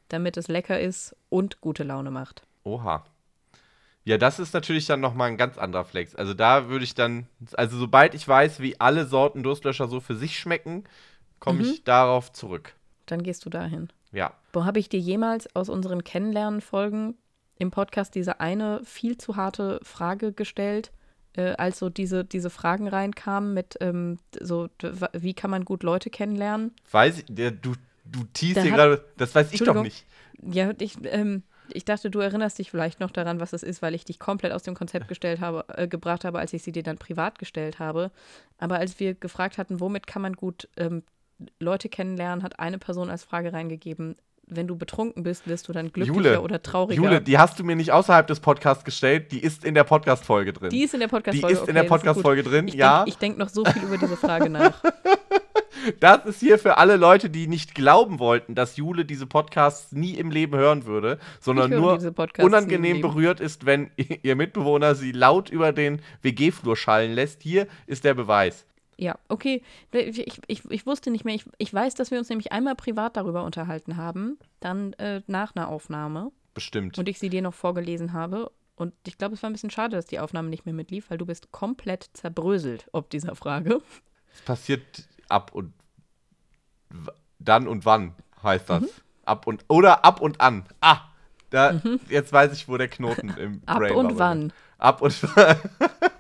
damit es lecker ist und gute Laune macht. Oha. Ja, das ist natürlich dann nochmal ein ganz anderer Flex. Also da würde ich dann, also sobald ich weiß, wie alle Sorten Durstlöscher so für sich schmecken, komme mhm. ich darauf zurück. Dann gehst du dahin. Ja. Wo habe ich dir jemals aus unseren Kennenlernen-Folgen im Podcast diese eine viel zu harte Frage gestellt, äh, als so diese, diese Fragen reinkamen mit ähm, so, wie kann man gut Leute kennenlernen? Weiß ich, du, Du teast Da hier gerade, das weiß ich doch nicht. Ja, ich, ähm, ich dachte, du erinnerst dich vielleicht noch daran, was es ist, weil ich dich komplett aus dem Konzept gestellt habe, äh, gebracht habe, als ich sie dir dann privat gestellt habe. Aber als wir gefragt hatten, womit kann man gut ähm, Leute kennenlernen, hat eine Person als Frage reingegeben, wenn du betrunken bist, wirst du dann glücklicher Jule, oder trauriger. Jule, die hast du mir nicht außerhalb des Podcasts gestellt, die ist in der Podcast-Folge drin. Die ist in der Die Podcast-Folge. ist in der okay, das gut. Podcast-Folge drin, Ich ja. Denk, ich denke noch so viel über diese Frage nach. Das ist hier für alle Leute, die nicht glauben wollten, dass Jule diese Podcasts nie im Leben hören würde, sondern nur unangenehm berührt ist, wenn ihr Mitbewohner sie laut über den WG-Flur schallen lässt. Hier ist der Beweis. Ja, okay. Ich, ich, ich wusste nicht mehr. Ich, ich weiß, dass wir uns nämlich einmal privat darüber unterhalten haben, dann äh, nach einer Aufnahme Bestimmt. und ich sie dir noch vorgelesen habe. Und ich glaube, es war ein bisschen schade, dass die Aufnahme nicht mehr mitlief, weil du bist komplett zerbröselt ob dieser Frage. Es passiert ab und dann und wann heißt das. Mhm. Ab und oder ab und an. Ah, da, jetzt weiß ich, wo der Knoten im Ab Brain und war. wann. Ab und wann.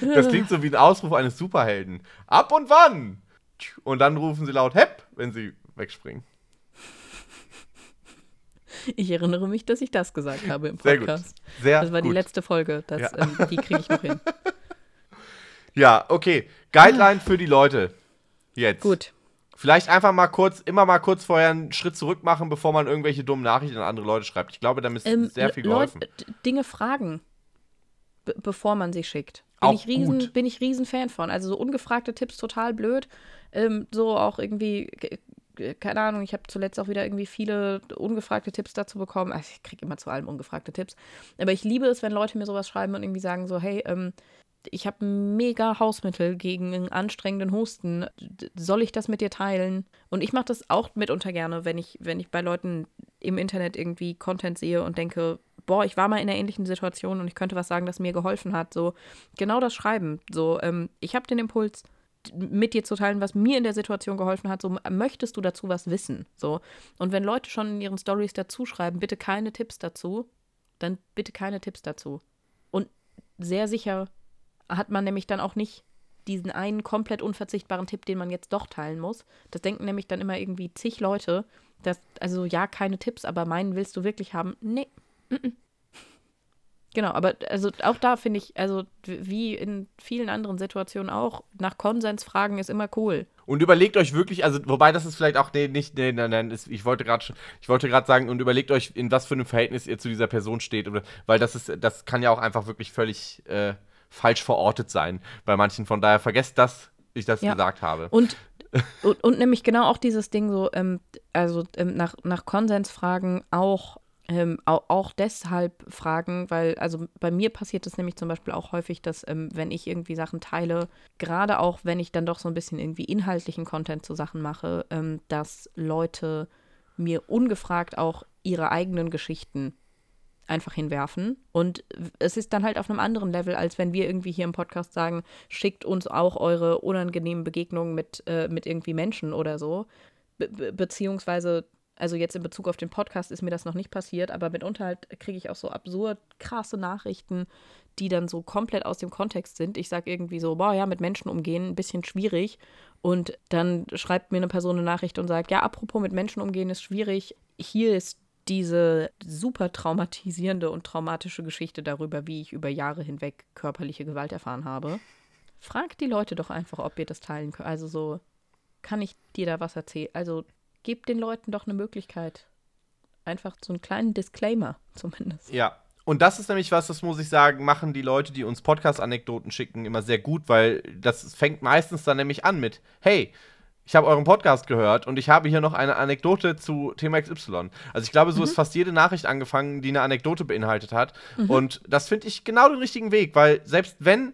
Das klingt so wie ein Ausruf eines Superhelden. Ab und wann? Und dann rufen sie laut Hepp, wenn sie wegspringen. Ich erinnere mich, dass ich das gesagt habe im Sehr gut. Podcast. Sehr Das war die gut. letzte Folge. Das, Ja. ähm, die kriege ich noch hin. Ja, okay. Guideline für die Leute. Jetzt. Gut. Vielleicht einfach mal kurz, immer mal kurz vorher einen Schritt zurück machen, bevor man irgendwelche dummen Nachrichten an andere Leute schreibt. Ich glaube, damit ist Ähm, sehr viel geholfen. Leute, Dinge fragen, be bevor man sie schickt. Bin Auch ich, riesen, gut. bin ich riesen Fan von. Also so ungefragte Tipps total blöd. Ähm, so auch irgendwie, ke- ke- keine Ahnung, ich habe zuletzt auch wieder irgendwie viele ungefragte Tipps dazu bekommen. Also ich kriege immer zu allem ungefragte Tipps. Aber ich liebe es, wenn Leute mir sowas schreiben und irgendwie sagen so, hey, ähm, ich habe mega Hausmittel gegen einen anstrengenden Husten. Soll ich das mit dir teilen? Und ich mache das auch mitunter gerne, wenn ich, wenn ich bei Leuten im Internet irgendwie Content sehe und denke, boah, ich war mal in einer ähnlichen Situation und ich könnte was sagen, das mir geholfen hat. So, genau das Schreiben. So, ähm, ich habe den Impuls, mit dir zu teilen, was mir in der Situation geholfen hat. So, möchtest du dazu was wissen? So. Und wenn Leute schon in ihren Stories dazu schreiben, bitte keine Tipps dazu, dann bitte keine Tipps dazu. Und sehr sicher hat man nämlich dann auch nicht diesen einen komplett unverzichtbaren Tipp, den man jetzt doch teilen muss. Das denken nämlich dann immer irgendwie zig Leute, dass, also ja, keine Tipps, aber meinen willst du wirklich haben? Nee. Genau, aber also auch da finde ich, also wie in vielen anderen Situationen auch, nach Konsens fragen ist immer cool. Und überlegt euch wirklich, also wobei das ist vielleicht auch nee, nicht, nee, nein, nein, ist, ich wollte gerade, ich wollte gerade sagen und überlegt euch, in was für einem Verhältnis ihr zu dieser Person steht, weil das ist, das kann ja auch einfach wirklich völlig äh, falsch verortet sein bei manchen. Von daher vergesst das, ich das Ja. gesagt habe. Und, und, und nämlich genau auch dieses Ding so, ähm, also ähm, nach, nach Konsens fragen auch, ähm, auch, auch deshalb fragen, weil, also bei mir passiert es nämlich zum Beispiel auch häufig, dass ähm, wenn ich irgendwie Sachen teile, gerade auch wenn ich dann doch so ein bisschen irgendwie inhaltlichen Content zu Sachen mache, ähm, dass Leute mir ungefragt auch ihre eigenen Geschichten einfach hinwerfen. Und es ist dann halt auf einem anderen Level, als wenn wir irgendwie hier im Podcast sagen, schickt uns auch eure unangenehmen Begegnungen mit, äh, mit irgendwie Menschen oder so. Be be beziehungsweise, also jetzt in Bezug auf den Podcast ist mir das noch nicht passiert, aber mitunter halt kriege ich auch so absurd krasse Nachrichten, die dann so komplett aus dem Kontext sind. Ich sage irgendwie so, boah, ja, mit Menschen umgehen, ein bisschen schwierig. Und dann schreibt mir eine Person eine Nachricht und sagt, ja, apropos mit Menschen umgehen ist schwierig. Hier ist diese super traumatisierende und traumatische Geschichte darüber, wie ich über Jahre hinweg körperliche Gewalt erfahren habe. Fragt die Leute doch einfach, ob ihr das teilen könnt. Also so, kann ich dir da was erzählen? Also gebt den Leuten doch eine Möglichkeit. Einfach so einen kleinen Disclaimer zumindest. Ja. Und das ist nämlich was, das muss ich sagen, machen die Leute, die uns Podcast-Anekdoten schicken, immer sehr gut, weil das fängt meistens dann nämlich an mit, hey, ich habe euren Podcast gehört und ich habe hier noch eine Anekdote zu Thema XY. Also ich glaube, so ist fast jede Nachricht angefangen, die eine Anekdote beinhaltet hat. Und das finde ich genau den richtigen Weg, weil selbst wenn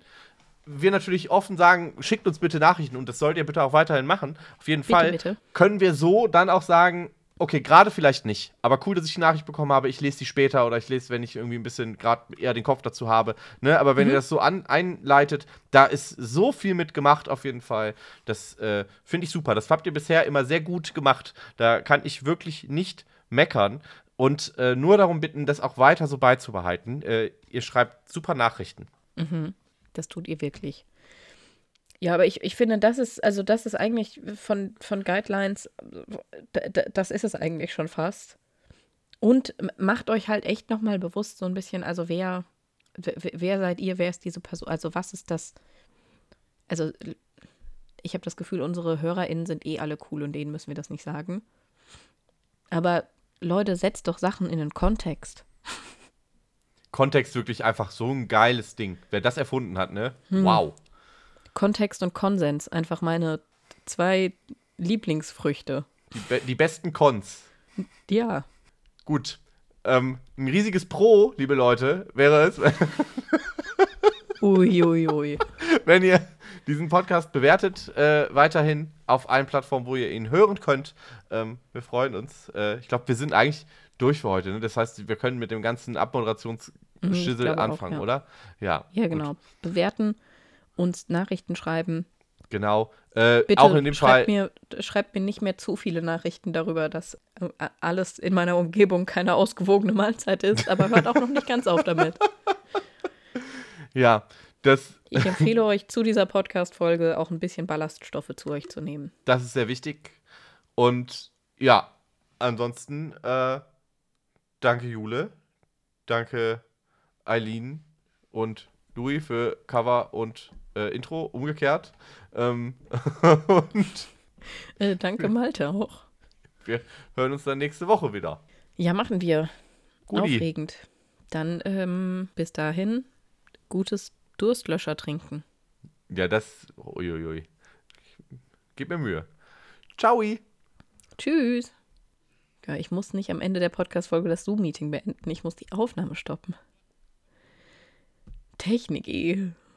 wir natürlich offen sagen, schickt uns bitte Nachrichten und das sollt ihr bitte auch weiterhin machen, auf jeden Bitte, Fall, bitte. können wir so dann auch sagen, okay, gerade vielleicht nicht, aber cool, dass ich die Nachricht bekommen habe, ich lese die später oder ich lese, wenn ich irgendwie ein bisschen gerade eher den Kopf dazu habe, ne, aber wenn ihr das so an, einleitet, da ist so viel mitgemacht auf jeden Fall, das äh, finde ich super, das habt ihr bisher immer sehr gut gemacht, da kann ich wirklich nicht meckern und äh, nur darum bitten, das auch weiter so beizubehalten, äh, ihr schreibt super Nachrichten. Das tut ihr wirklich. Ja, aber ich, ich finde, das ist, also das ist eigentlich von, von Guidelines, das ist es eigentlich schon fast. Und macht euch halt echt nochmal bewusst so ein bisschen, also wer, wer seid ihr, wer ist diese Person, also was ist das, also ich habe das Gefühl, unsere HörerInnen sind eh alle cool und denen müssen wir das nicht sagen. Aber Leute, setzt doch Sachen in den Kontext. Kontext wirklich einfach so ein geiles Ding. Wer das erfunden hat, ne? Wow. Kontext und Konsens, einfach meine zwei Lieblingsfrüchte. Die, be die besten Cons. Ja. Gut. Ähm, ein riesiges Pro, liebe Leute, wäre es, Uiuiui. Ui, ui. wenn ihr diesen Podcast bewertet, äh, weiterhin auf allen Plattformen, wo ihr ihn hören könnt. Ähm, wir freuen uns. Äh, ich glaube, wir sind eigentlich durch für heute. Ne? Das heißt, wir können mit dem ganzen Abmoderationsschissel glaube auch, anfangen, ja. oder? Ja. Ja, gut. genau. Bewerten, uns Nachrichten schreiben. Genau. Äh, Bitte auch in dem Fall. schreibt, mir, schreibt mir nicht mehr zu viele Nachrichten darüber, dass äh, alles in meiner Umgebung keine ausgewogene Mahlzeit ist, aber hört auch noch nicht ganz auf damit. Ja, das, Ich empfehle euch zu dieser Podcast-Folge auch ein bisschen Ballaststoffe zu euch zu nehmen. das ist sehr wichtig. Und ja, ansonsten, äh, danke Jule. Danke Eileen und Louis für Cover und äh, Intro, umgekehrt. Ähm, und Äh, danke, Malte auch. wir hören uns dann nächste Woche wieder. Ja, machen wir. Guti. Aufregend. Dann ähm, bis dahin gutes Durstlöscher trinken. Ja, das. Uiuiui. Gib mir Mühe. Ciao. Tschüss. Ja, ich muss nicht am Ende der Podcast-Folge das Zoom-Meeting beenden. Ich muss die Aufnahme stoppen. Technik eh.